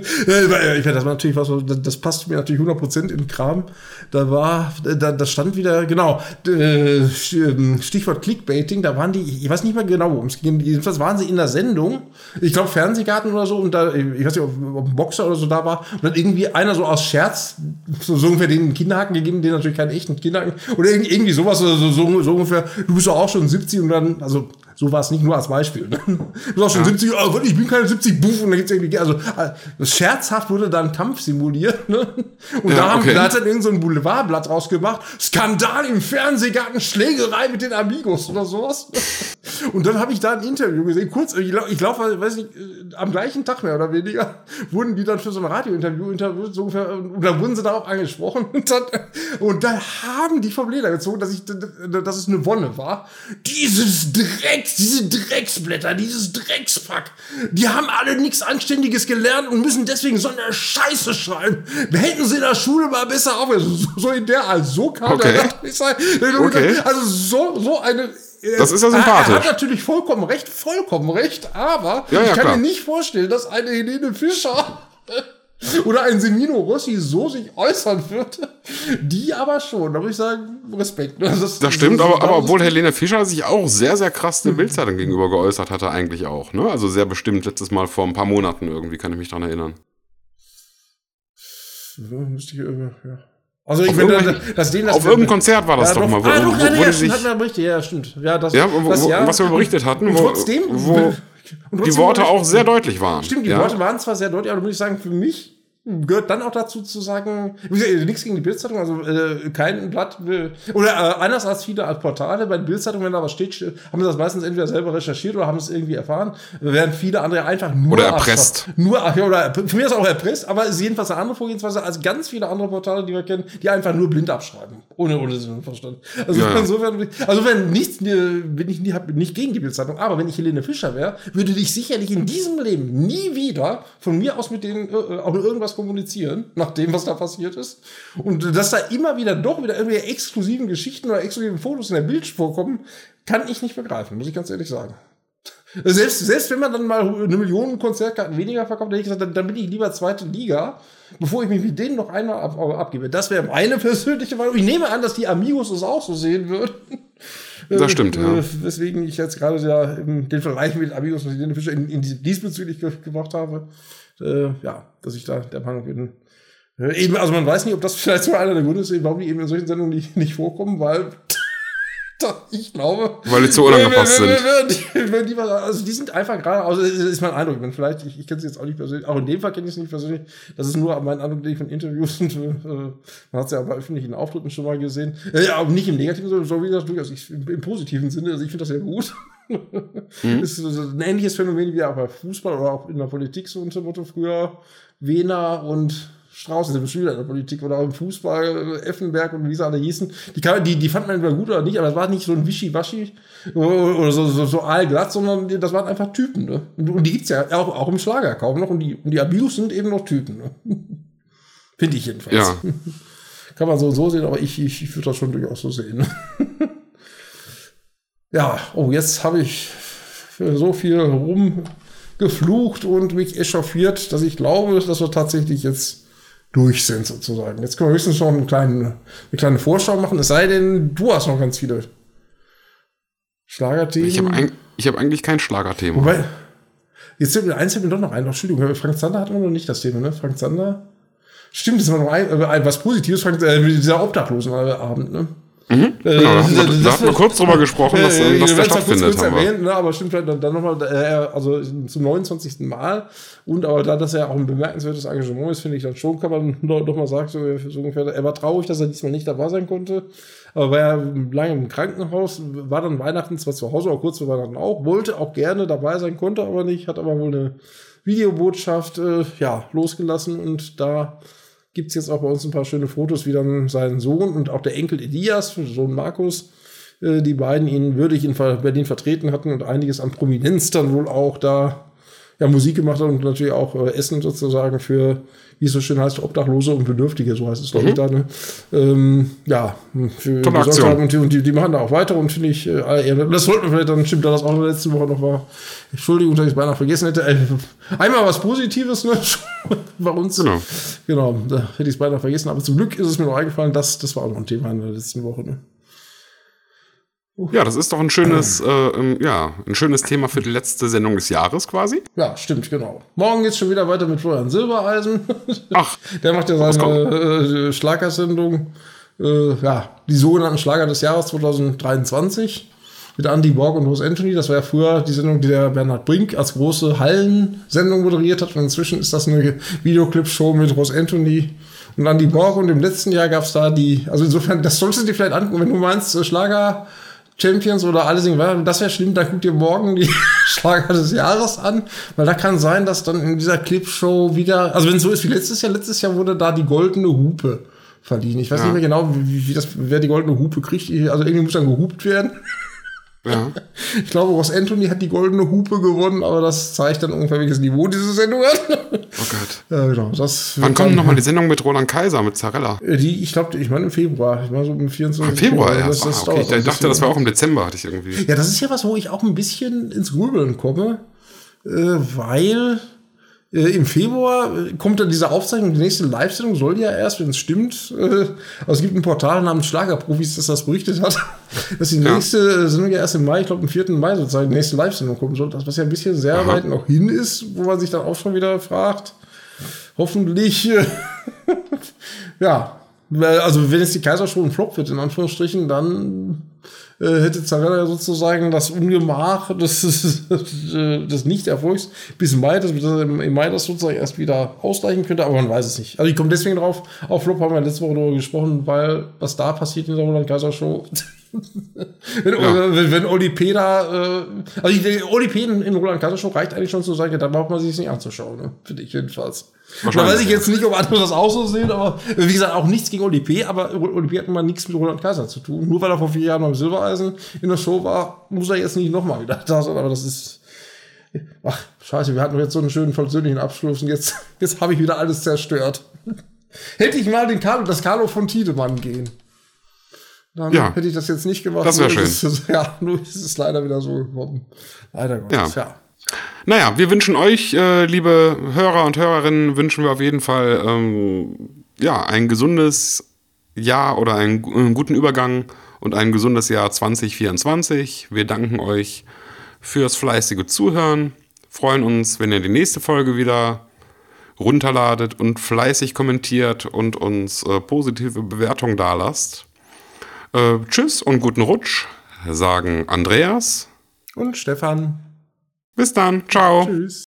ich meine, das natürlich was, das passt mir natürlich 100% in Kram. Da war, da, da stand wieder, genau, äh, Stichwort Clickbaiting, da waren die, ich weiß nicht mehr genau, worum es ging. Jedenfalls waren sie in der Sendung, ich glaube Fernsehgarten oder so, und da, ich weiß nicht, ob, ob ein Boxer oder so da war, und dann irgendwie einer so aus Scherz, so, so ungefähr den Kinderhaken gegeben, den natürlich keinen echten Kinderhaken, oder irgendwie sowas, so, so, so ungefähr, du bist doch auch schon 70 und dann, also so war es nicht nur als Beispiel. Ne? [laughs] Du sagst schon ja. 70, oh, ich bin keine 70, buff, und dann gibt's irgendwie, also äh, scherzhaft wurde dann Kampf simuliert. Ne? Und ja, da, haben, okay. da hat dann irgend so ein Boulevardblatt rausgemacht, Skandal im Fernsehgarten, Schlägerei mit den Amigos oder sowas. [laughs] Und dann habe ich da ein Interview gesehen, kurz, ich glaube, ich glaub, weiß nicht, äh, am gleichen Tag mehr oder weniger, [laughs] wurden die dann für so ein Radiointerview interviewt, so ungefähr, und da wurden sie darauf angesprochen. Und dann, und dann haben die vom Leder gezogen, dass, ich, dass es eine Wonne war. Dieses Drecks, diese Drecksblätter, dieses Dreckspack, die haben alle nichts Anständiges gelernt und müssen deswegen so eine Scheiße schreiben. Hätten sie in der Schule mal besser auf, so in der Art, so kam okay. der okay. Also so, so eine das ist ja sympathisch. Er hat natürlich vollkommen recht, vollkommen recht, aber ja, ja, ich kann klar. mir nicht vorstellen, dass eine Helene Fischer oder ein Semino Rossi so sich äußern würde. Die aber schon, da würde ich sagen, Respekt. Das, ist, das stimmt, das aber, aber obwohl Helene Fischer sich auch sehr, sehr krass der Bildzeitung gegenüber geäußert hatte, eigentlich auch. Ne? Also sehr bestimmt letztes Mal vor ein paar Monaten irgendwie, kann ich mich dran erinnern. Müsste ich, äh, ja. Also ich finde, dass, denen das auf irgendeinem Konzert war das ja, doch, mal, wo, ah, doch, wo, ja, wo ja, sich, hatten wir ja, stimmt. Ja, das, ja, wo, das, ja. was wir berichtet hatten, und trotzdem, wo, wo die Worte auch sehr deutlich waren. Stimmt, die ja. Worte waren zwar sehr deutlich, aber muss ich sagen, für mich gehört dann auch dazu zu sagen, nichts gegen die Bildzeitung, also äh, kein Blatt will, oder äh, anders als viele als Portale, bei der Bildzeitung, wenn da was steht, haben sie das meistens entweder selber recherchiert oder haben es irgendwie erfahren, während viele andere einfach nur oder erpresst. Nur, oder für mich ist auch erpresst, aber es ist jedenfalls eine andere Vorgehensweise als ganz viele andere Portale, die wir kennen, die einfach nur blind abschreiben, ohne ohne Sinn und Verstand. Also ja. insofern, also wenn nichts, wenn ich nie, nicht gegen die Bildzeitung, aber wenn ich Helene Fischer wäre, würde ich sicherlich in diesem Leben nie wieder von mir aus mit denen äh, auch nur irgendwas kommunizieren, nach dem, was da passiert ist. Und dass da immer wieder doch wieder irgendwelche exklusiven Geschichten oder exklusiven Fotos in der Bild vorkommen, kann ich nicht begreifen, muss ich ganz ehrlich sagen. Selbst, selbst wenn man dann mal eine Million Konzertkarten weniger verkauft, hätte ich gesagt, dann, dann bin ich lieber zweite Liga, bevor ich mich mit denen noch einmal ab, abgebe. Das wäre meine persönliche Meinung. Ich nehme an, dass die Amigos es auch so sehen würden. Das stimmt, ja. Äh, weswegen ich jetzt gerade ja den Vergleich mit Amigos und den Fischer in, in diesbezüglich gemacht habe äh, ja, dass ich da der Meinung bin. Äh, eben, also man weiß nicht, ob das vielleicht so einer der Gründe ist, warum die eben in solchen Sendungen nicht, nicht vorkommen, weil [laughs] ich glaube. Weil die zu unangepasst sind. Wenn die, also die sind einfach gerade, also ist mein Eindruck, wenn vielleicht, ich, ich kenne es jetzt auch nicht persönlich, auch in dem Fall kenne ich es nicht persönlich, das ist nur mein Eindruck, den ich von Interviews und äh, man hat es ja bei öffentlichen Auftritten schon mal gesehen. Äh, ja, aber nicht im negativen Sinne, so wie das durchaus ich, im, im positiven Sinne, also ich finde das sehr gut. Mhm. ist ein ähnliches Phänomen wie auch bei Fußball oder auch in der Politik, so unter Motto früher Wiener und Straußen sind bestimmt in der Politik oder auch im Fußball, Effenberg und wie sie alle hießen. Die, kann, die, die fand man entweder gut oder nicht, aber es war nicht so ein Wischiwaschi oder so, so, so aalglatt, sondern das waren einfach Typen. Ne? Und, und die gibt's ja auch, auch im Schlager kaum noch und die, und die Abuse sind eben noch Typen. Ne? [laughs] Finde ich jedenfalls. Ja. [laughs] kann man so so sehen, aber ich, ich, ich würde das schon durchaus so sehen. [laughs] ja, oh, jetzt habe ich so viel rum geflucht und mich echauffiert, dass ich glaube, dass wir tatsächlich jetzt durch sind sozusagen. Jetzt können wir höchstens noch einen kleinen, eine kleine Vorschau machen, es sei denn, du hast noch ganz viele Schlagerthemen. Ich habe ein, hab eigentlich kein Schlagerthema. Wobei, jetzt sind mir eins mir doch noch ein. Entschuldigung, Frank Zander hat noch nicht das Thema, ne? Frank Zander. Stimmt, das war noch ein, äh, was Positives, Frank, äh, dieser Obdachlosenabend, ne? Mhm. Da hatten wir, da hatten wir kurz drüber gesprochen, dass, äh, dass der stattfindet. Kurz, kurz erwähnt, ne, aber stimmt, dann, dann nochmal, äh, also zum 29. Mal. Und aber da das ja auch ein bemerkenswertes Engagement ist, finde ich dann schon, kann man [laughs] doch mal sagen, so, so ungefähr, er war traurig, dass er diesmal nicht dabei sein konnte. Aber war ja lange im Krankenhaus, war dann Weihnachten zwar zu Hause, aber kurz vor Weihnachten auch, wollte auch gerne dabei sein, konnte aber nicht, hat aber wohl eine Videobotschaft äh, ja, losgelassen und da gibt es jetzt auch bei uns ein paar schöne Fotos, wie dann sein Sohn und auch der Enkel Elias, Sohn Markus, äh, die beiden ihn würdig in Berlin vertreten hatten und einiges an Prominenz dann wohl auch da ja, Musik gemacht hat und natürlich auch äh, Essen sozusagen für, wie es so schön heißt, Obdachlose und Bedürftige, so heißt es, glaube ich, mhm. da. Ne? Ähm, ja, für. Und, die, und die, die, machen da auch weiter und finde ich, äh, das wollten wir vielleicht dann, stimmt, da das auch in der letzten Woche noch war. Entschuldigung, dass ich es beinahe vergessen hätte. Äh, einmal was Positives, ne? [laughs] Bei uns. Genau. Genau, da hätte ich es beinahe vergessen. Aber zum Glück ist es mir noch eingefallen, dass das war auch noch ein Thema in der letzten Woche, ne? Ja, das ist doch ein schönes, äh, ja, ein schönes Thema für die letzte Sendung des Jahres quasi. Ja, stimmt, genau. Morgen geht's schon wieder weiter mit Florian Silbereisen. Ach. [laughs] Der macht ja seine äh, Schlagersendung. Äh, ja, die sogenannten Schlager des Jahres 2023 mit Andy Borg und Rose Anthony. Das war ja früher die Sendung, die der Bernhard Brink als große Hallensendung moderiert hat. Und inzwischen ist das eine Videoclip-Show mit Rose Anthony und Andy Borg. Und im letzten Jahr gab's da die, also insofern, das solltest du dir vielleicht angucken, wenn du meinst, äh, Schlager Champions oder alle singen, das wäre schlimm, da guckt ihr morgen die [laughs] Schlager des Jahres an, weil da kann sein, dass dann in dieser Clipshow wieder, also wenn es so ist wie letztes Jahr, letztes Jahr wurde da die goldene Hupe verliehen. Ich weiß ja. nicht mehr genau, wie, wie, das, wer die goldene Hupe kriegt. Also irgendwie muss dann gehupt werden. Ja. [laughs] Ich glaube, Ross Anthony hat die goldene Hupe gewonnen, aber das zeigt dann ungefähr, welches Niveau diese Sendung hat. Oh Gott. [laughs] Ja, genau. Das Wann kommt nochmal die Sendung mit Roland Kaiser, mit Zarella? Die, ich glaube, ich meine im Februar. Ich meine so im 24. Im Februar, ja. Das, das ah, okay. Ich dachte, das war auch im Dezember, hatte ich irgendwie. Ja, das ist ja was, wo ich auch ein bisschen ins Grübeln komme, äh, weil äh, Im Februar äh, kommt dann diese Aufzeichnung, die nächste Live-Sendung soll ja erst, wenn es stimmt, äh, also es gibt ein Portal namens Schlagerprofis, das das berichtet hat, [laughs] dass die ja. nächste Sendung ja erst im Mai, ich glaube am 4. Mai sozusagen, die nächste Live-Sendung kommen soll, das was ja ein bisschen sehr Aha. weit noch hin ist, wo man sich dann auch schon wieder fragt, hoffentlich, [laughs] ja, also wenn jetzt die Kaisershow ein Flop wird, in Anführungsstrichen, dann äh, hätte Zarella sozusagen das Ungemach des, [laughs] des Nicht-Erfolgs bis Mai, dass im Mai das sozusagen erst wieder ausgleichen könnte, aber man weiß es nicht. Also ich komme deswegen drauf, auf Flop haben wir letzte Woche darüber gesprochen, weil was da passiert in der Roland Kaiser Show, [laughs] wenn, ja. wenn, wenn Oli P. da, äh, also ich, Oli P. in, in Roland Kaiser Show reicht eigentlich schon zu sagen, da braucht man sich nicht anzuschauen, ne? finde ich jedenfalls. Da weiß ich jetzt nicht, ob andere das auch so sehen, aber wie gesagt, auch nichts gegen Oli P., aber Oli P. hat mal nichts mit Roland Kaiser zu tun. Nur weil er vor vier Jahren beim Silbereisen in der Show war, muss er jetzt nicht nochmal wieder [laughs] da sein, aber das ist, ach, scheiße, wir hatten jetzt so einen schönen versöhnlichen Abschluss und jetzt, [laughs] jetzt habe ich wieder alles zerstört. [laughs] Hätte ich mal den Carlo, das Carlo von Tiedemann gehen. Dann ja. hätte ich das jetzt nicht gemacht. Das wäre schön. Ist, [laughs] ja, nur ist es leider wieder so gekommen. Leider Gottes, ja. ja. Naja, wir wünschen euch, äh, liebe Hörer und Hörerinnen, wünschen wir auf jeden Fall ähm, ja, ein gesundes Jahr oder einen, einen, guten Übergang und ein gesundes Jahr 2024. Wir danken euch fürs fleißige Zuhören, freuen uns, wenn ihr die nächste Folge wieder runterladet und fleißig kommentiert und uns äh, positive Bewertungen dalasst. Äh, tschüss und guten Rutsch, sagen Andreas und Stefan. Bis dann. Ciao. Tschüss.